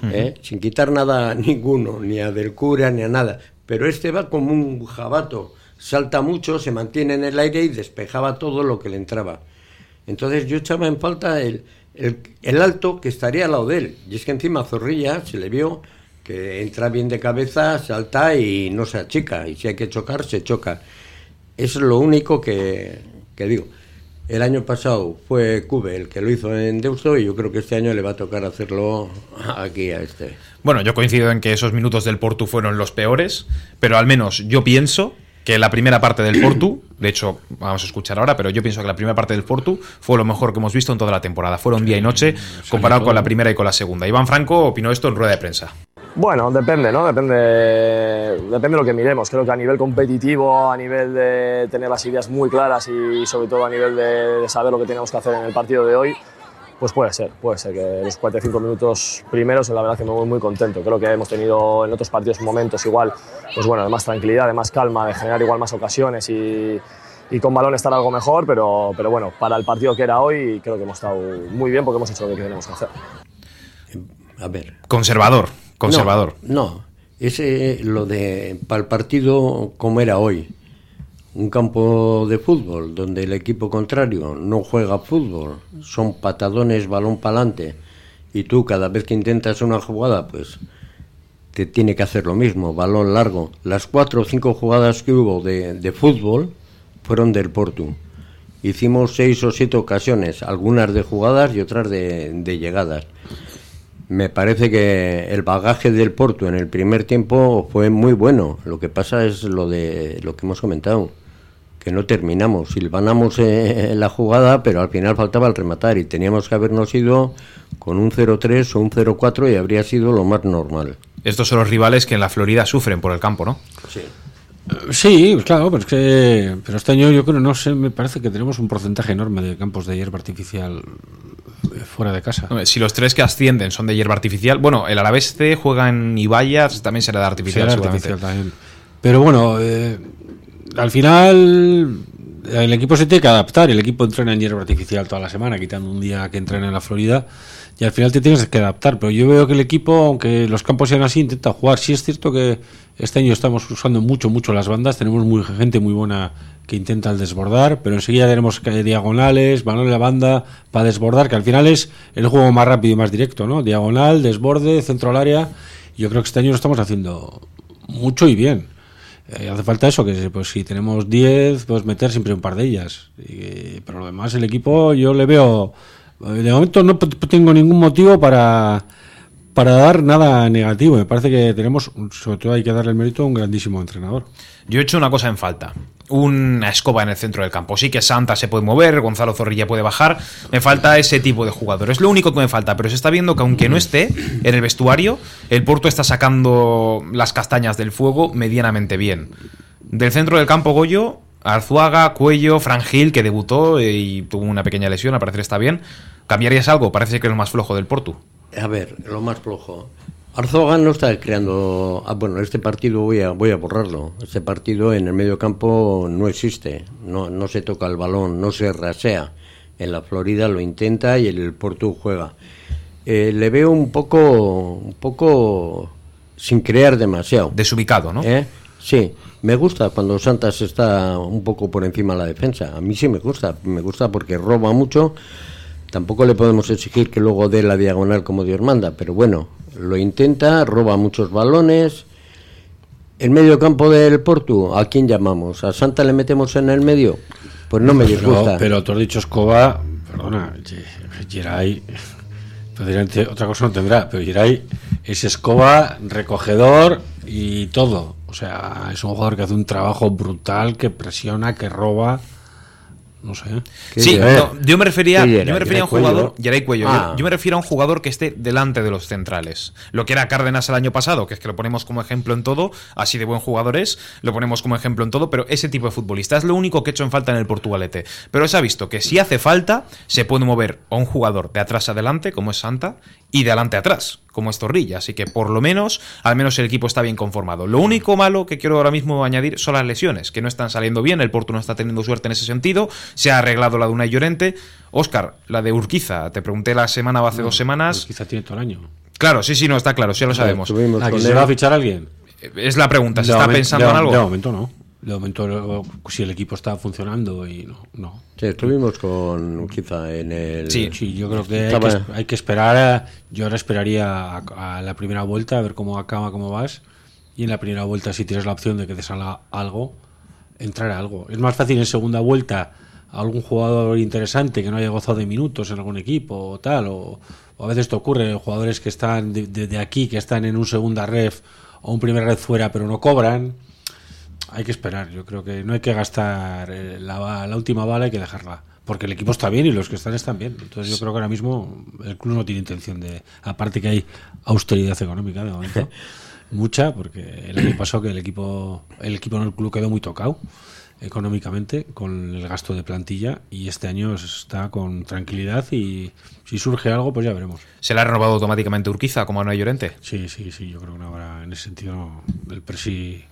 ¿eh? sin quitar nada a ninguno, ni a del cura, ni a nada. Pero este va como un jabato, salta mucho, se mantiene en el aire y despejaba todo lo que le entraba. Entonces yo echaba en falta el, el, el alto que estaría al lado de él. Y es que encima Zorrilla se le vio que entra bien de cabeza, salta y no se achica. Y si hay que chocar, se choca. Es lo único que, que digo. El año pasado fue Cube el que lo hizo en Deusto y yo creo que este año le va a tocar hacerlo aquí a este. Bueno, yo coincido en que esos minutos del Portu fueron los peores, pero al menos yo pienso que la primera parte del Portu, de hecho, vamos a escuchar ahora, pero yo pienso que la primera parte del Portu fue lo mejor que hemos visto en toda la temporada. Fueron día y noche comparado con la primera y con la segunda. Iván Franco opinó esto en rueda de prensa. Bueno, depende, ¿no? Depende, depende de lo que miremos. Creo que a nivel competitivo, a nivel de tener las ideas muy claras y sobre todo a nivel de, de saber lo que tenemos que hacer en el partido de hoy, pues puede ser, puede ser que los 45 minutos primeros, la verdad que me voy muy contento. Creo que hemos tenido en otros partidos momentos igual, pues bueno, de más tranquilidad, de más calma, de generar igual más ocasiones y, y con balón estar algo mejor, pero, pero bueno, para el partido que era hoy creo que hemos estado muy bien porque hemos hecho lo que tenemos que hacer. A ver, Conservador, conservador. No, ese lo de para el partido como era hoy. Un campo de fútbol donde el equipo contrario no juega fútbol, son patadones balón para adelante y tú cada vez que intentas una jugada pues te tiene que hacer lo mismo, balón largo. Las cuatro o cinco jugadas que hubo de, de fútbol fueron del Portu. Hicimos seis o siete ocasiones, algunas de jugadas y otras de, de llegadas. Me parece que el bagaje del Porto en el primer tiempo fue muy bueno. Lo que pasa es lo de lo que hemos comentado, que no terminamos. Silvanamos eh, la jugada, pero al final faltaba el rematar y teníamos que habernos ido con un 0-3 o un 0-4 y habría sido lo más normal. Estos son los rivales que en la Florida sufren por el campo, ¿no? Sí. Sí, claro, pero es que pero este año yo creo, no sé, me parece que tenemos un porcentaje enorme de campos de hierba artificial fuera de casa. Si los tres que ascienden son de hierba artificial, bueno, el Alavés C juega en Ibayas, también será de artificial. Será artificial también. Pero bueno, eh, al final el equipo se tiene que adaptar. El equipo entrena en hierba artificial toda la semana, quitando un día que entrena en la Florida. Y al final te tienes que adaptar. Pero yo veo que el equipo, aunque los campos sean así, intenta jugar. Sí es cierto que este año estamos usando mucho, mucho las bandas. Tenemos muy, gente muy buena que intenta desbordar, pero enseguida tenemos diagonales, balón la banda para desbordar, que al final es el juego más rápido y más directo, ¿no? Diagonal, desborde, centro al área. Yo creo que este año lo estamos haciendo mucho y bien. Eh, hace falta eso, que pues si tenemos 10, pues meter siempre un par de ellas. pero lo demás, el equipo, yo le veo. De momento no tengo ningún motivo para, para dar nada negativo. Me parece que tenemos, sobre todo hay que darle el mérito a un grandísimo entrenador. Yo he hecho una cosa en falta. Una escoba en el centro del campo. Sí que Santa se puede mover, Gonzalo Zorrilla puede bajar. Me falta ese tipo de jugador. Es lo único que me falta. Pero se está viendo que aunque no esté en el vestuario, el Porto está sacando las castañas del fuego medianamente bien. Del centro del campo, Goyo, Arzuaga, Cuello, Frangil, que debutó y tuvo una pequeña lesión, al parecer está bien. ¿Cambiarías algo? Parece que es lo más flojo del Porto. A ver, lo más flojo. Arzuaga no está creando. Ah, bueno, este partido voy a, voy a borrarlo. Este partido en el medio campo no existe. No, no se toca el balón, no se rasea. En la Florida lo intenta y el Porto juega. Eh, le veo un poco, un poco sin crear demasiado. Desubicado, ¿no? ¿Eh? Sí, me gusta cuando Santas está un poco por encima de la defensa. A mí sí me gusta, me gusta porque roba mucho. Tampoco le podemos exigir que luego dé la diagonal como Dios manda, pero bueno, lo intenta, roba muchos balones. El medio campo del Porto, ¿a quién llamamos? ¿A Santa le metemos en el medio? Pues no me disgusta. Pero, tú has dicho Escoba, perdona, Geray, otra cosa no tendrá, pero Geray es Escoba, recogedor y todo. O sea, es un jugador que hace un trabajo brutal, que presiona, que roba no sé. Sí, yo me refería, yo me refería a un jugador. Cuello. Ah. Yo, me refiero a un jugador que esté delante de los centrales. Lo que era Cárdenas el año pasado, que es que lo ponemos como ejemplo en todo, así de buen jugador es, lo ponemos como ejemplo en todo, pero ese tipo de futbolista es lo único que he hecho en falta en el Portugalete. Pero se ha visto que si hace falta, se puede mover a un jugador de atrás adelante, como es Santa, y de adelante atrás, como es Zorrilla. Así que por lo menos, al menos el equipo está bien conformado. Lo único malo que quiero ahora mismo añadir son las lesiones, que no están saliendo bien. El Porto no está teniendo suerte en ese sentido. Se ha arreglado la de una Llorente. Oscar, la de Urquiza, te pregunté la semana o hace dos semanas. Urquiza tiene todo el año. Claro, sí, sí, no, está claro, sí, ya lo sabemos. ¿A se va a fichar alguien? Es la pregunta, ¿se está pensando en algo? De momento no. De momento, si el equipo está funcionando y no. no. Sí, estuvimos con quizá en el. Sí, sí yo creo que hay, que esperar. yo ahora esperaría a, la primera vuelta a ver cómo acaba, cómo vas. Y en la primera vuelta, si tienes la opción de que te salga algo, entrar a algo. Es más fácil en segunda vuelta algún jugador interesante que no haya gozado de minutos en algún equipo o tal. O, a veces te ocurre jugadores que están de, aquí, que están en un segunda ref o un primer red fuera, pero no cobran hay que esperar. Yo creo que no hay que gastar eh, la, última bala, hay que dejarla. Porque el equipo está bien y los que están están bien. Entonces yo creo que ahora mismo el club no tiene intención de... Aparte que hay austeridad económica de momento. mucha, porque el año pasado que el equipo, el equipo en el club quedó muy tocado económicamente con el gasto de plantilla y este año está con tranquilidad y si surge algo pues ya veremos. ¿Se le ha renovado automáticamente Urquiza como no hay Llorente? Sí, sí, sí, yo creo que no habrá en ese sentido el presi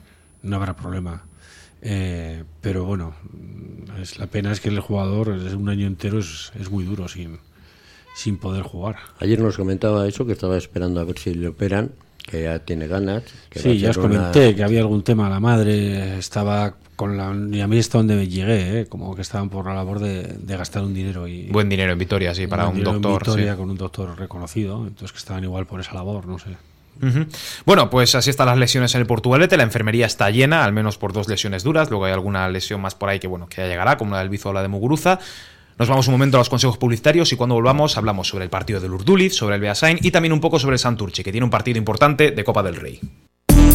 no habrá problema. Eh, pero bueno, es, la pena es que el jugador un año entero es, es, muy duro sin, sin poder jugar. Ayer nos comentaba eso, que estaba esperando a ver si le operan, que ya tiene ganas. Que sí, ya os comenté que había algún tema. La madre estaba con la. Y a mí está donde llegué, ¿eh? como que estaban por la labor de, gastar un dinero. y Buen dinero en Vitoria, sí, para un doctor. En Vitoria, con un doctor reconocido, entonces que estaban igual por esa labor, no sé. Bueno, pues así están las lesiones en el Portugalete. La enfermería está llena, al menos por dos lesiones duras. Luego hay alguna lesión más por ahí que, bueno, que ya llegará, como la del Bizo o la de Muguruza. Nos vamos un momento a los consejos publicitarios y cuando volvamos hablamos sobre el partido del Urduliz, sobre el Beasain y también un poco sobre el Santurchi, que tiene un partido importante de Copa del Rey.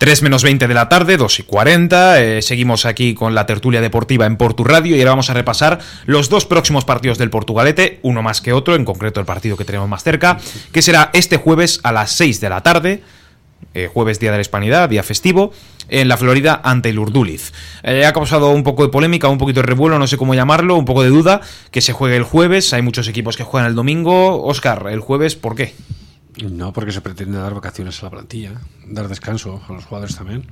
3 menos 20 de la tarde, 2 y 40. Eh, seguimos aquí con la tertulia deportiva en Portu Radio y ahora vamos a repasar los dos próximos partidos del Portugalete, uno más que otro, en concreto el partido que tenemos más cerca, que será este jueves a las 6 de la tarde. eh, jueves día de la Hispanidad, día festivo, en la Florida ante el Urduliz. Eh, ha causado un poco de polémica, un poquito de revuelo, no sé cómo llamarlo, un poco de duda, que se juegue el jueves, hay muchos equipos que juegan el domingo. Oscar, el jueves, ¿por qué? No, porque se pretende dar vacaciones a la plantilla, dar descanso a los jugadores también.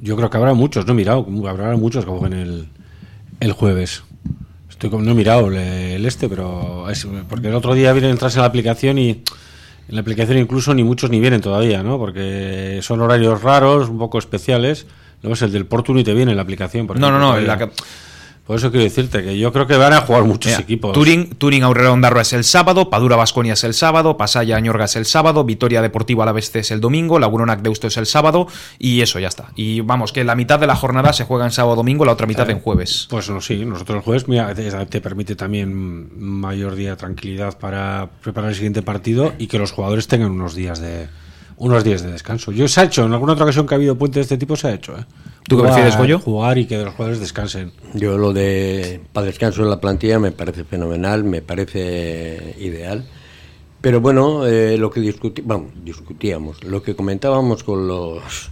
Yo creo que habrá muchos, no he mirado, habrá muchos que jueguen el, el jueves. Estoy como, no he mirado el, el este, pero es, porque el otro día viene a entrarse en la aplicación y en la aplicación incluso ni muchos ni vienen todavía, ¿no? Porque son horarios raros, un poco especiales. Luego es el del Porto ni te viene en la aplicación. Por No, no, ejemplo, no, todavía. la- Por eso quiero decirte que yo creo que van a jugar muchos Mira, equipos. Turing, Turing Aurrera Ondarroa es el sábado, Padura Basconia es el sábado, Pasaya Añorga es el sábado, Vitoria Deportiva Alavés es el domingo, Lagunonac Deusto es el sábado y eso ya está. Y vamos, que la mitad de la jornada se juega en sábado domingo, la otra mitad en jueves. Pues no, sí, nosotros el jueves mira, te, te permite también mayor día de tranquilidad para preparar el siguiente partido y que los jugadores tengan unos días de unos días de descanso. Yo se ha hecho, en alguna otra ocasión que ha habido puente de este tipo se ha hecho. ¿eh? ¿Tú qué prefieres, Goyo? Jugar y que los jugadores descansen. Yo lo de para descanso en la plantilla me parece fenomenal, me parece ideal. Pero bueno, eh, lo que discuti vamos, discutíamos, lo que comentábamos con los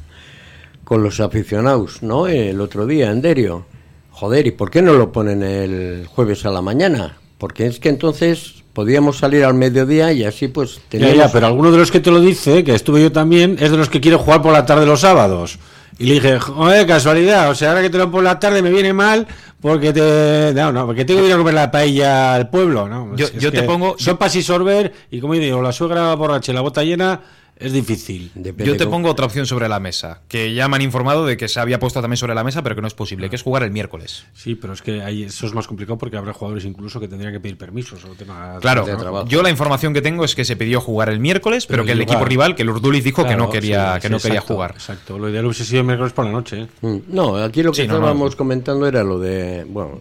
con los aficionados, ¿no? El otro día en Derio. Joder, ¿y por qué no lo ponen el jueves a la mañana? Porque es que entonces podíamos salir al mediodía y así pues Ya, teníamos ya, pero alguno de los que te lo dice, que estuve yo también, es de los que quiere jugar por la tarde los sábados. Y le dije, joder, casualidad, o sea, ahora que te lo por la tarde me viene mal porque te. No, no, porque tengo que ir a comer la paella al pueblo, ¿no? Yo- yo te pongo- Sopas y sorber, y como digo, la suegra borracha y la bota llena es difícil. Depende Yo te cómo- pongo otra opción sobre la mesa, que ya me han informado de que se había puesto también sobre la mesa, pero que no es posible, que es jugar el miércoles. Sí, pero es que ahí eso es más complicado porque habrá jugadores incluso que tendrían que pedir permisos o temas Claro, de trabajo. yo la información que tengo es que se pidió jugar el miércoles, pero, Pero que el jugar. equipo rival, que el Urduliz dijo que no quería, sí, que sí, no quería exacto, jugar. Exacto, lo ideal hubiese sido miércoles por la noche. ¿eh? Mm, No, aquí lo que Sí, no, no. estábamos comentando era lo de, bueno,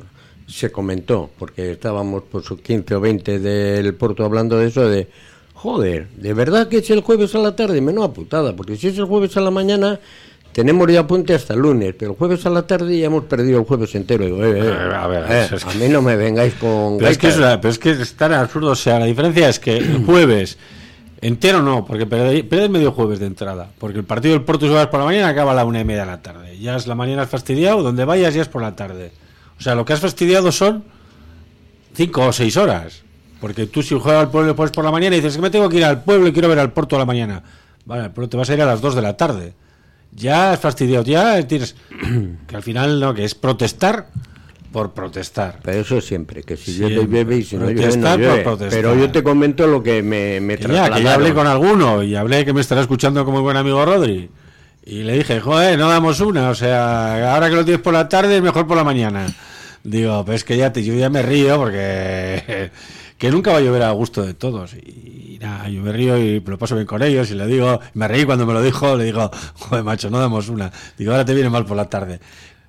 se comentó, porque estábamos por sus 15 o 20 del Porto hablando de eso, de, joder, ¿de verdad que es el jueves a la tarde? Menuda putada, porque si es el jueves a la mañana, tenemos ya apunte hasta el lunes, pero el jueves a la tarde ya hemos perdido el jueves entero. Digo, eh, eh, A ver, eh, es- es a mí no me vengáis con... Pero es, que es, una- pero es que es tan absurdo. O sea, la diferencia es que el jueves entero no, porque pierdes medio jueves de entrada. Porque el partido del Porto vas por la mañana acaba a la una y media de la tarde. Ya es la mañana has fastidiado, donde vayas ya es por la tarde. O sea, lo que has fastidiado son cinco o seis horas. Porque tú si juegas al pueblo pues por la mañana y dices que me tengo que ir al pueblo y quiero ver al Porto a la mañana. Vale, pero te vas a ir a las dos de la tarde. Ya has fastidiado, ya tienes... que al final no, que es protestar por protestar. Pero eso siempre, que si Siempre. llueve, llueve y si no llueve, Protestar no por llueve. protestar. Pero yo te comento lo que me, me Que ya, que ya hablé con alguno y hablé que me estará escuchando como buen amigo Rodri. Y le dije, joder, no damos una, o sea, ahora que lo tienes por la tarde es mejor por la mañana. Digo, pues es que ya te, yo ya me río porque que nunca va a llover a gusto de todos. Y, nada, yo me río y lo paso bien con ellos y le digo, me reí cuando me lo dijo, le digo, joder, macho, no damos una. Digo, ahora te viene mal por la tarde.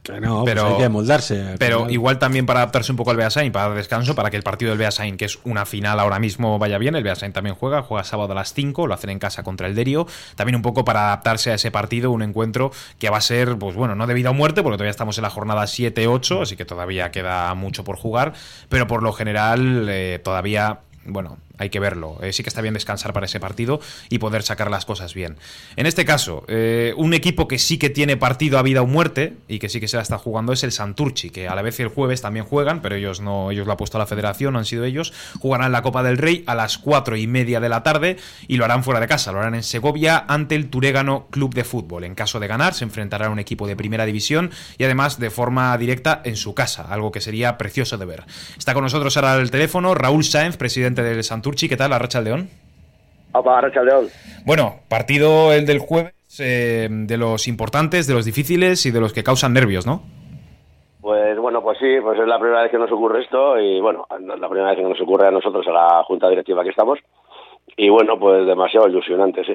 Que no, Pero- pues hay que moldarse. Pero igual también para adaptarse un poco al Beasain, para dar descanso, para que el partido del Beasain, que es una final ahora mismo, vaya bien. El Beasain también juega, juega sábado a las 5, lo hacen en casa contra el Derio. También un poco para adaptarse a ese partido, un encuentro que va a ser, pues bueno, no de vida o muerte, porque todavía estamos en la jornada 7-8, así que todavía queda mucho por jugar. Pero por lo general, eh, todavía, bueno, hay que verlo. Eh, sí que está bien descansar para ese partido y poder sacar las cosas bien. En este caso, eh, un equipo que sí que tiene partido a vida o muerte y que sí que se la está jugando es el Santurchi, que a la vez el jueves también juegan, pero ellos no, ellos lo ha puesto la federación, no han sido ellos. Jugarán la Copa del Rey a las cuatro y media de la tarde y lo harán fuera de casa, lo harán en Segovia ante el Turégano Club de Fútbol. En caso de ganar, se enfrentará a un equipo de primera división y además de forma directa en su casa, algo que sería precioso de ver. Está con nosotros ahora el teléfono Raúl Sáenz, presidente del Santurchi. ¿Qué tal, Arracha León? Arracha León. Bueno, partido el del jueves, eh, de los importantes, de los difíciles y de los que causan nervios, ¿no? Pues bueno, pues sí, pues es la primera vez que nos ocurre esto y bueno, la primera vez que nos ocurre a nosotros, a la junta directiva que estamos. Y bueno, pues demasiado ilusionante, sí.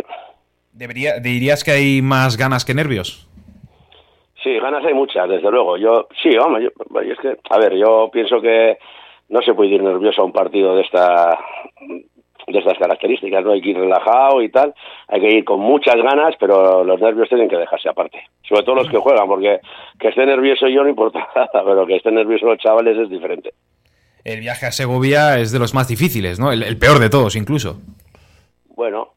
Debería, ¿Dirías que hay más ganas que nervios? Sí, ganas hay muchas, desde luego. Yo, sí, vamos, yo, es que, a ver, yo pienso que no se puede ir nervioso a un partido de esta de estas características, ¿no? Hay que ir relajado y tal, hay que ir con muchas ganas, pero los nervios tienen que dejarse aparte. Sobre todo los que juegan, porque que esté nervioso yo no importa nada, pero que estén nerviosos los chavales es diferente. El viaje a Segovia es de los más difíciles, ¿no? El, peor de todos, incluso. Bueno,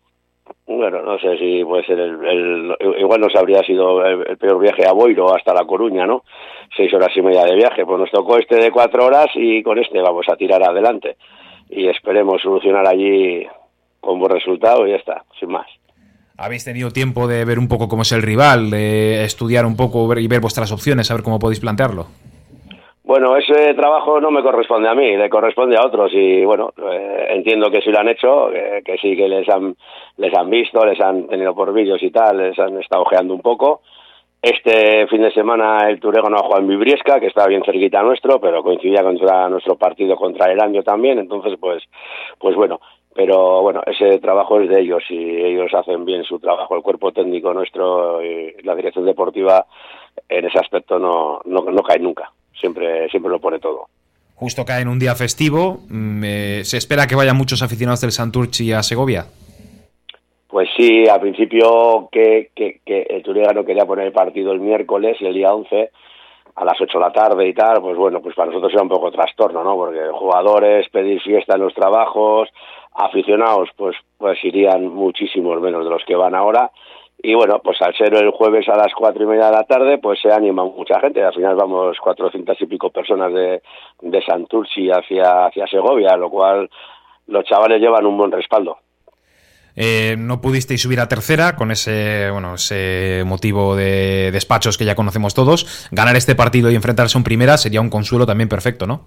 bueno, no sé si puede ser el, igual nos habría sido el, peor viaje a Boiro hasta La Coruña, ¿no? Seis horas y media de viaje, pues nos tocó este de cuatro horas y con este vamos a tirar adelante y esperemos solucionar allí con buen resultado y ya está, sin más. ¿Habéis tenido tiempo de ver un poco cómo es el rival, de estudiar un poco y ver vuestras opciones, a ver cómo podéis plantearlo? Bueno, ese trabajo no me corresponde a mí, le corresponde a otros y bueno, eh, entiendo que sí lo han hecho, que, sí que les han, les han visto, les han tenido por vídeos y tal, les han estado ojeando un poco este fin de semana el Turego no ha jugado en Vibriesca, que estaba bien cerquita nuestro, pero coincidía contra nuestro partido contra el año también, entonces pues, pues bueno, pero bueno, ese trabajo es de ellos y ellos hacen bien su trabajo, el cuerpo técnico nuestro y la dirección deportiva en ese aspecto no, no, no cae nunca, siempre, siempre lo pone todo. Justo cae en un día festivo, mm, eh, ¿se espera que vayan muchos aficionados del Santurchi a Segovia? Pues sí, al principio que, que, que el no quería poner el partido el miércoles y el día 11 a las 8 de la tarde y tal, pues bueno, pues para nosotros era un poco trastorno, ¿no? Porque jugadores, pedir fiesta en los trabajos, aficionados, pues, pues irían muchísimos menos de los que van ahora. Y bueno, pues al ser el jueves a las cuatro y media de la tarde, pues se anima mucha gente. Al final vamos cuatrocientas y pico personas de, de Santurci hacia, hacia Segovia, lo cual los chavales llevan un buen respaldo. Eh, no pudisteis subir a tercera con ese, bueno, ese motivo de despachos que ya conocemos todos. Ganar este partido y enfrentarse un primera sería un consuelo también perfecto, ¿no?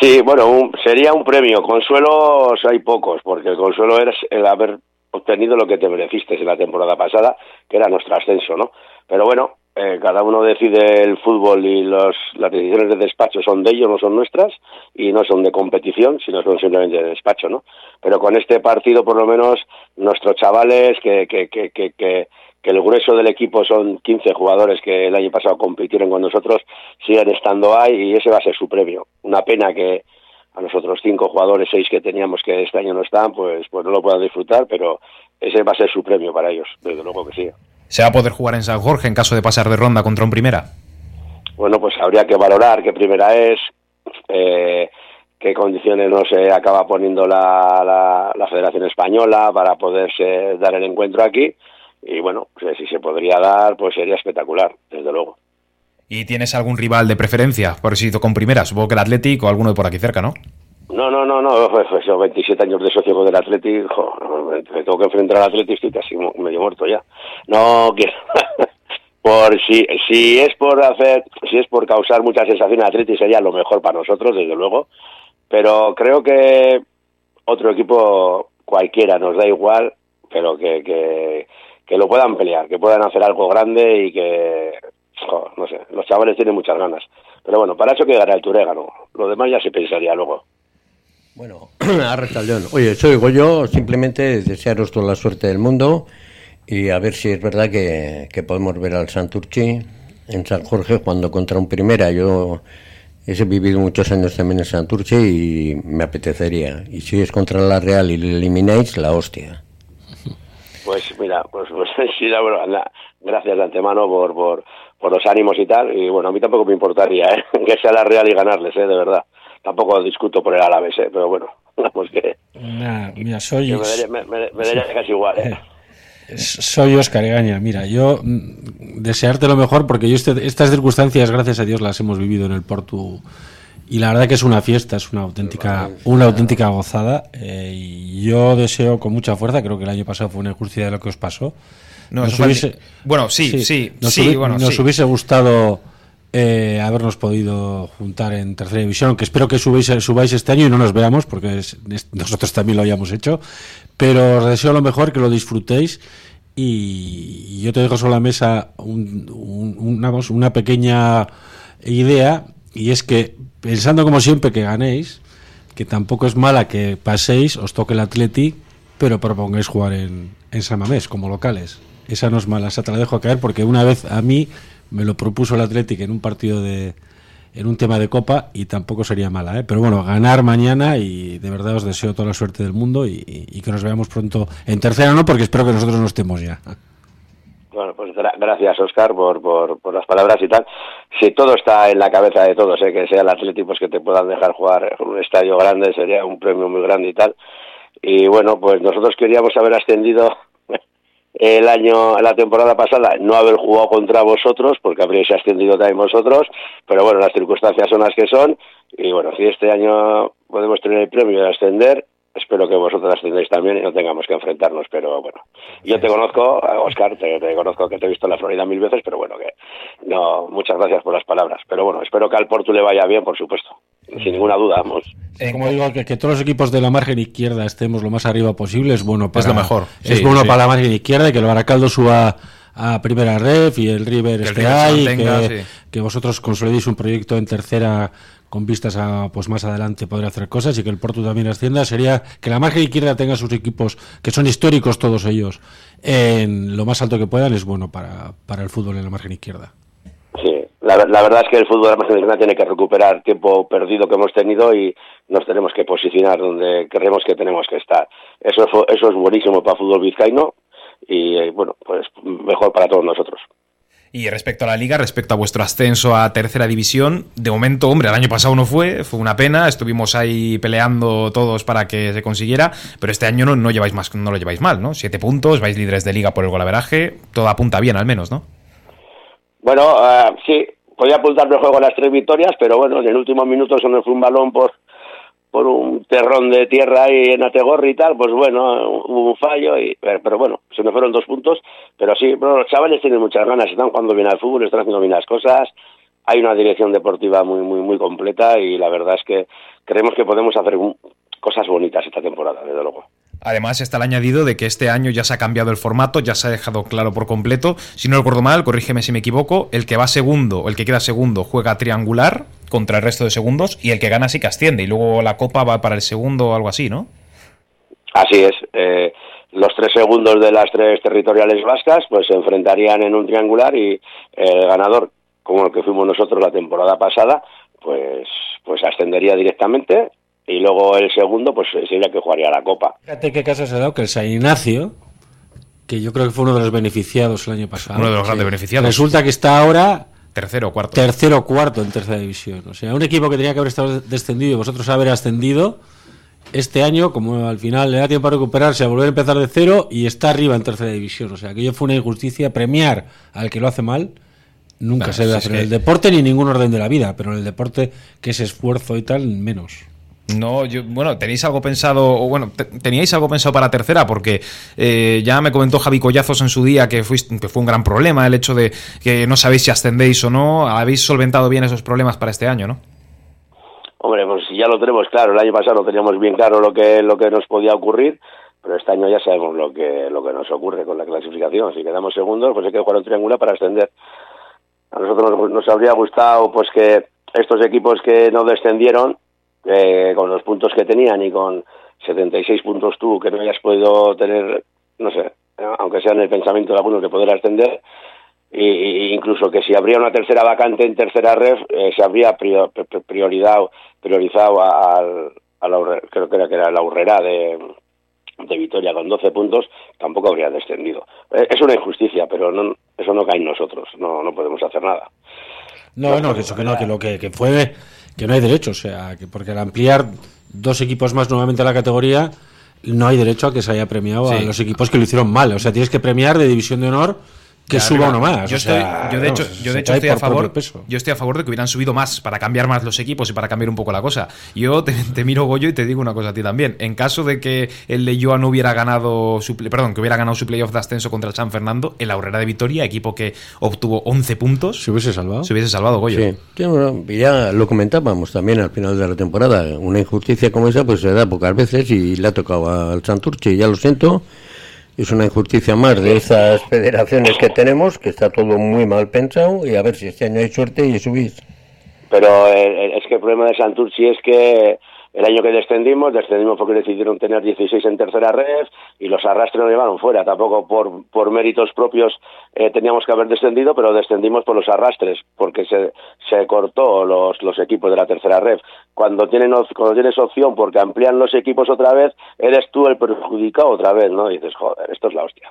Sí, bueno, sería un premio. Consuelos hay pocos, porque el consuelo es el haber obtenido lo que te mereciste en la temporada pasada, que era nuestro ascenso, ¿no? Pero bueno, eh, cada uno decide el fútbol y los, las decisiones de despacho son de ellos, no son nuestras, y no son de competición, sino son simplemente de despacho, ¿no? Pero con este partido, por lo menos, nuestros chavales, que, que, que, que, que el grueso del equipo son 15 jugadores que el año pasado compitieron con nosotros, siguen estando ahí y ese va a ser su premio. Una pena que a nosotros cinco jugadores, seis que teníamos que este año no están, pues, pues no lo puedan disfrutar, pero ese va a ser su premio para ellos, desde luego que sí. ¿Se va a poder jugar en San Jorge en caso de pasar de ronda contra un primera? Bueno, pues habría que valorar qué primera es, eh, qué condiciones no se acaba poniendo la, la, Federación Española para poderse dar el encuentro aquí. Y bueno, pues, si se podría dar, pues sería espectacular, desde luego. ¿Y tienes algún rival de preferencia? Por si con primera, supongo que el Atlético o alguno de por aquí cerca, ¿no? No, no, no, no, pues, pues 27 años de socio con el Atlético, me tengo que enfrentar al Atlético y estoy casi medio muerto ya. No quiero. por si si es por hacer si es por causar mucha sensación al Atlético sería lo mejor para nosotros desde luego pero creo que otro equipo cualquiera nos da igual pero que, que, que lo puedan pelear que puedan hacer algo grande y que no sé los chavales tienen muchas ganas pero bueno para eso quedará el Turégano lo demás ya se pensaría luego bueno, León. Oye, soy yo, simplemente desearos toda la suerte del mundo y a ver si es verdad que, podemos ver al Santurchi en San Jorge cuando contra un primera. Yo he vivido muchos años también en Santurchi y me apetecería. Y si es contra la Real y le elimináis, la hostia. Pues mira, pues, pues sí, gracias de antemano por, por, por los ánimos y tal. Y bueno, a mí tampoco me importaría ¿eh? que sea la Real y ganarles, ¿eh? de verdad tampoco discuto por el Alavés, ¿eh? pero bueno. Vamos que, mira, soy... me, daría, casi igual. ¿eh? Soy Oscar Egaña. Mira, yo mm, desearte lo mejor porque yo este, estas circunstancias, gracias a Dios, las hemos vivido en el Porto y la verdad que es una fiesta, es una auténtica, una auténtica gozada. Eh, y yo deseo con mucha fuerza, creo que el año pasado fue una injusticia de lo que os pasó. nos hubiese, bueno, sí, sí, nos, sí, bueno, nos hubiese gustado eh, habernos podido juntar en tercera división, aunque espero que subáis, subáis este año y no nos veamos, porque nosotros también lo hayamos hecho. Pero os deseo lo mejor, que lo disfrutéis. Y yo te dejo sobre la mesa una pequeña idea, y es que pensando como siempre que ganéis, que tampoco es mala que paséis, os toque el Atleti, pero propongáis jugar en, en San Mamés como locales. Esa no es mala, esa te la dejo caer porque una vez a mí me lo propuso el Atlético en un partido de en un tema de copa y tampoco sería mala, ¿eh? pero bueno, ganar mañana y de verdad os deseo toda la suerte del mundo y, que nos veamos pronto en tercera, no, porque espero que nosotros no estemos ya. Bueno, pues gracias, Oscar, por, por, las palabras y tal. Si todo está en la cabeza de todos, ¿eh? que sea el Atlético pues que te puedan dejar jugar en un estadio grande, sería un premio muy grande y tal. Y bueno, pues nosotros queríamos haber ascendido el año, la temporada pasada, no haber jugado contra vosotros, porque habríais ascendido también vosotros, pero bueno, las circunstancias son las que son, y bueno, si este año podemos tener el premio de ascender, espero que vosotros ascendáis también y no tengamos que enfrentarnos, pero bueno, yo te conozco, Oscar, te, conozco que te he visto en la Florida mil veces, pero bueno, que no, muchas gracias por las palabras, pero bueno, espero que al Porto le vaya bien, por supuesto, sin ninguna duda, vamos. Eh, como digo, que, todos los equipos de la margen izquierda estemos lo más arriba posible es bueno para, lo mejor. es bueno para la margen izquierda y que el Baracaldo suba a primera ref y el River esté ahí, que, que, vosotros consolidéis un proyecto en tercera con vistas a pues más adelante poder hacer cosas y que el Porto también ascienda, sería que la margen izquierda tenga sus equipos, que son históricos todos ellos, en lo más alto que puedan, es bueno para, para el fútbol en la margen izquierda. Sí, la, verdad es que el fútbol de la margen izquierda tiene que recuperar tiempo perdido que hemos tenido y nos tenemos que posicionar donde creemos que tenemos que estar. Eso, eso es buenísimo para el fútbol vizcaíno y eh, bueno, pues mejor para todos nosotros. Y respecto a la liga, respecto a vuestro ascenso a tercera división, de momento, hombre, el año pasado no fue, fue una pena, estuvimos ahí peleando todos para que se consiguiera, pero este año no, no lleváis más, no lo lleváis mal, ¿no? Siete puntos, vais líderes de liga por el golaveraje, todo apunta bien al menos, ¿no? Bueno, uh, sí, podía apuntarme el juego a las tres victorias, pero bueno, en el último minuto se fue un balón por por un terrón de tierra ahí en Ategorri y tal, pues bueno, hubo un fallo, y, pero, bueno, se me fueron dos puntos, pero sí, los chavales tienen muchas ganas, están jugando bien al fútbol, están haciendo bien las cosas, hay una dirección deportiva muy, muy, muy completa y la verdad es que creemos que podemos hacer cosas bonitas esta temporada, desde luego. Además está el añadido de que este año ya se ha cambiado el formato, ya se ha dejado claro por completo. Si no recuerdo mal, corrígeme si me equivoco, el que va segundo, el que queda segundo, juega triangular contra el resto de segundos y el que gana sí que asciende y luego la copa va para el segundo o algo así, ¿no? Así es. Eh, los tres segundos de las tres territoriales vascas pues se enfrentarían en un triangular y el ganador, como el que fuimos nosotros la temporada pasada, pues pues ascendería directamente y luego el segundo pues sería que jugaría la Copa. Fíjate qué caso se ha dado que el San Ignacio, que yo creo que fue uno de los beneficiados el año pasado. Uno de los grandes beneficiados. Resulta que está ahora... Tercero o cuarto. Tercero o cuarto en tercera división. O sea, un equipo que tenía que haber estado descendido y vosotros haber ascendido, este año, como al final le da tiempo a recuperarse, a volver a empezar de cero y está arriba en tercera división. O sea, que yo fue una injusticia premiar al que lo hace mal. Nunca se debe hacer en el deporte ni en ningún orden de la vida, pero en el deporte, que es esfuerzo y tal, menos. No, yo, bueno, ¿tenéis algo pensado, o bueno, teníais algo pensado para tercera? Porque eh, ya me comentó Javi Collazos en su día que, que fue un gran problema el hecho de que no sabéis si ascendéis o no. ¿Habéis solventado bien esos problemas para este año, no? Hombre, pues ya lo tenemos claro. El año pasado teníamos bien claro lo que, lo que nos podía ocurrir, pero este año ya sabemos lo que, lo que nos ocurre con la clasificación. Si quedamos segundos, pues hay que jugar un triángulo para ascender. A nosotros nos, nos habría gustado pues que estos equipos que no descendieron eh, con los puntos que tenían y con 76 puntos tú que no hayas podido tener, no sé, aunque sea en el pensamiento de algunos que poder ascender, e, incluso que si habría una tercera vacante en tercera ref, eh, se habría prioridad, priorizado al, a la, creo que era, que era la Urrera de, de Vitoria con 12 puntos, tampoco habría descendido. Eh, es una injusticia, pero no, eso no cae en nosotros, no, no podemos hacer nada. No, no, que eso que no, que lo que, que fue que no hay derecho, o sea, que porque al ampliar dos equipos más nuevamente a la categoría, no hay derecho a que se haya premiado a los equipos que lo hicieron mal. O sea, tienes que premiar de división de honor que suba uno más. Yo, o sea, estoy, yo de hecho, yo de hecho estoy a favor. Yo estoy a favor de que hubieran subido más para cambiar más los equipos y para cambiar un poco la cosa. Yo te, te miro Goyo y te digo una cosa a ti también. En caso de que el de Joan hubiera ganado su perdón, que hubiera ganado su playoff de ascenso contra el San Fernando, el Aurrera de Vitoria, equipo que obtuvo 11 puntos, Se hubiese salvado. se hubiese salvado Goyo. Sí, Sí, bueno, ya lo comentábamos también al final de la temporada. Una injusticia como esa pues se da pocas veces y le ha tocado al Santurce. Ya lo siento, es una injusticia más de esas federaciones que tenemos, que está todo muy mal pensado y a ver si este año hay suerte y subís. Pero eh, es que el problema de Santurci es que el año que descendimos, descendimos porque decidieron tener 16 en tercera red y los arrastres nos llevaron fuera. Tampoco por, por méritos propios eh, teníamos que haber descendido, pero descendimos por los arrastres, porque se, se cortó los, los equipos de la tercera red. Cuando, tienen, cuando tienes opción porque amplían los equipos otra vez, eres tú el perjudicado otra vez, ¿no? Dices, joder, esto es la hostia.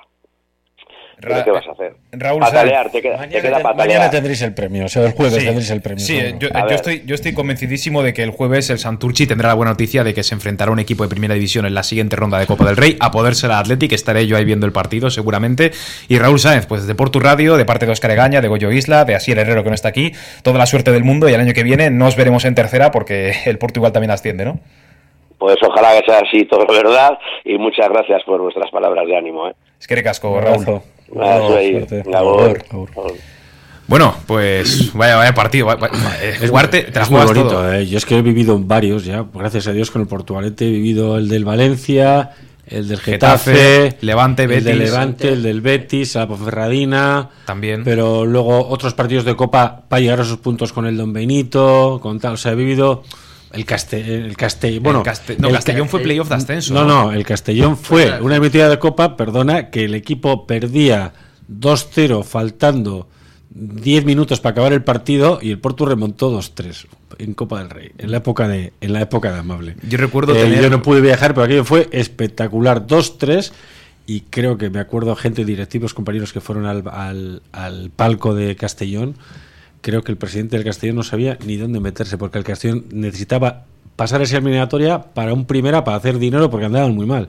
Ra- ¿Qué vas a hacer? Raúl patalear, te queda, te Mañana, queda te- patalear. mañana tendréis el premio, o sea, el jueves Sí, tendréis el premio. Sí, seguro. yo, estoy, yo estoy convencidísimo de que el jueves el Santurchi tendrá la buena noticia de que se enfrentará a un equipo de primera división en la siguiente ronda de Copa del Rey, a poder ser Athletic, estaré yo ahí viendo el partido seguramente. Y Raúl Sáenz, pues desde Portu Radio, de parte de Oscar Egaña, de Goyo Isla, de Asier Herrero que no está aquí, toda la suerte del mundo y el año que viene nos veremos en tercera porque el Portugal también asciende, ¿no? Pues ojalá que sea así todo verdad y muchas gracias por vuestras palabras de ánimo. ¿eh? Es que casco, Raúl. Ah, ahí. Labor. Labor. Bueno, pues vaya, vaya partido. vaya- vaya- jugarte, te la es muy bonito, todo. eh. Yo es que he vivido varios ya, gracias a Dios con el Portugalete he vivido el del Valencia, el del Getafe, Getafe, Levante, el del Betis. Levante, el del Betis, la Ponferradina, También. pero luego otros partidos de Copa para llegar a esos puntos con el Don Benito, con tal, o sea, he vivido el Castell, el Castell, bueno, Caste- no, el Castellón Ca- fue playoff de ascenso. No, no, el Castellón fue una metida de Copa, perdona, que el equipo perdía 2-0 faltando 10 minutos para acabar el partido y el Porto remontó 2-3 en Copa del Rey, en la época de en la época de Amable. Yo recuerdo Eh, tener- yo no pude viajar, pero aquello fue espectacular, 2-3 y creo que me acuerdo gente directivos, compañeros que fueron al, al, al palco de Castellón. Creo que el presidente del Castellón no sabía ni dónde meterse, porque el Castellón necesitaba pasar esa eliminatoria para un primera, para hacer dinero, porque andaban muy mal.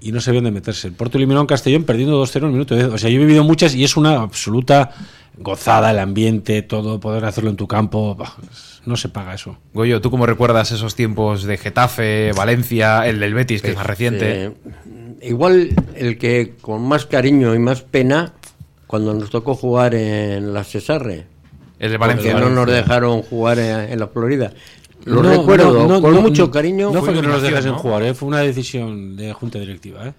Y no sabían dónde meterse. El Porto eliminó a un Castellón perdiendo 2-0 en el minuto. O sea, yo he vivido muchas y es una absoluta gozada el ambiente, todo, poder hacerlo en tu campo. no se paga eso. Goyo, ¿tú cómo recuerdas esos tiempos de Getafe, Valencia, el del Betis, que es más reciente? Eh, igual el que con más cariño y más pena, cuando nos tocó jugar en la Cesarre, el de porque Valencia. no nos dejaron jugar en, en la Florida. Lo No, recuerdo no, no, con no, mucho cariño. No fue que no nos dejasen ¿no? jugar, ¿eh? fue una decisión de junta directiva. ¿eh?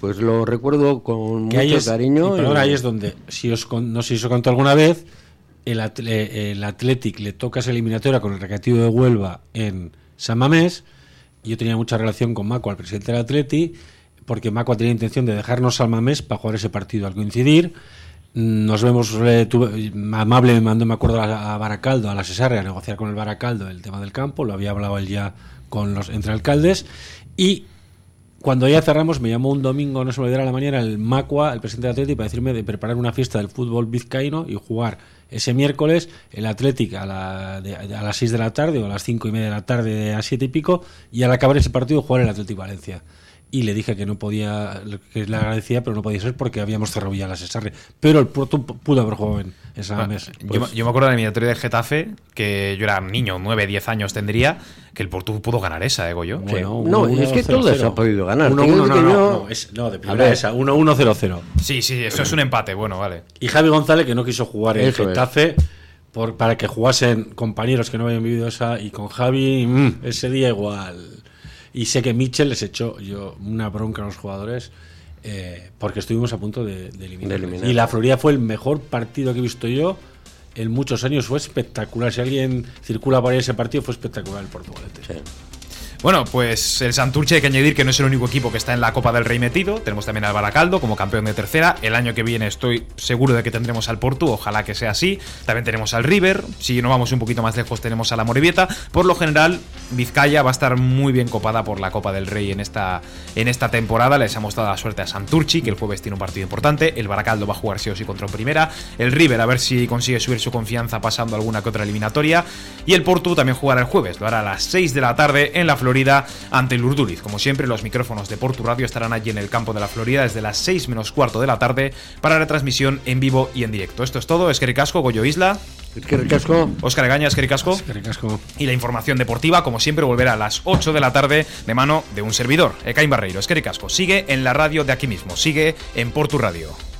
Pues lo recuerdo con que mucho es, cariño. y y- ahí es donde, si os con- no sé si os contó alguna vez, el, atle- el Athletic le toca esa eliminatoria con el Recreativo de Huelva en San Mamés. Yo tenía mucha relación con Maco, el presidente del Atleti, porque Maco tenía intención de dejarnos San Mamés para jugar ese partido. Al coincidir, nos vemos, eh, Amable me mandó, me acuerdo, a, a Baracaldo, a la Cesarre, a negociar con el Baracaldo el tema del campo, lo había hablado él ya con los entre alcaldes, y cuando ya cerramos, me llamó un domingo, no se me olvidará la mañana, el Macua, el presidente del Atlético, para decirme de preparar una fiesta del fútbol vizcaíno y jugar ese miércoles el Atlético a, la, de- a las 6 de la tarde o a las 5 y media de la tarde a 7 y pico y al acabar ese partido jugar el Atlético Valencia. Y le dije que no podía, que le agradecía, pero no podía ser porque habíamos cerrado ya la Cesarre. Pero el Porto pudo haber jugado en, Ah, Mamés. yo, Pues- me- yo me acuerdo de la eliminatoria de Getafe, que yo era un niño, 9, 10 años tendría, que el Porto pudo ganar esa, ¿eh, Goyo? Bueno, No, 1-1, es que 0-0. todas ha podido ganar. 1-1, Te quiero no, no, no, yo- no, es- no, de primera ver. esa, 1-1-0-0. Sí, sí, eso es un empate, bueno, vale. Y Javi González, que no quiso jugar en Eso es. Getafe, por, para que jugasen compañeros que no habían vivido esa, y con Javi, mm, ese día igual. Y sé que Mitchell les echó yo una bronca a los jugadores, eh, porque estuvimos a punto de, de eliminar. Y la Florida fue el mejor partido que he visto yo en muchos años, fue espectacular. Si alguien circula por ahí ese partido, fue espectacular el Portugalete. Sí. Bueno, pues el Santurce hay que añadir que no es el único equipo que está en la Copa del Rey metido. Tenemos también al Baracaldo como campeón de tercera. El año que viene estoy seguro de que tendremos al Porto, ojalá que sea así. También tenemos al River. Si no vamos un poquito más lejos, tenemos a la Morevieta. Por lo general, Vizcaya va a estar muy bien copada por la Copa del Rey en esta, en esta temporada. Les hemos dado la suerte a Santurchi, que el jueves tiene un partido importante. El Baracaldo va a jugar sí o sí contra primera. El River a ver si consigue subir su confianza pasando alguna que otra eliminatoria. Y el Porto también jugará el jueves. Lo hará a las 6 de la tarde en la Florida ante el Urduriz. Como siempre, los micrófonos de Porto Radio estarán allí en el campo de la Florida desde las 6 menos cuarto de la tarde para retransmisión en vivo y en directo. Esto es todo. Es Casco, Goyo Isla. Casco. Oscar Egaña, Casco. Y la información deportiva, como siempre, volverá a las 8 de la tarde de mano de un servidor, Ekain Barreiro. Casco. Sigue en la radio de aquí mismo. Sigue en Porto Radio.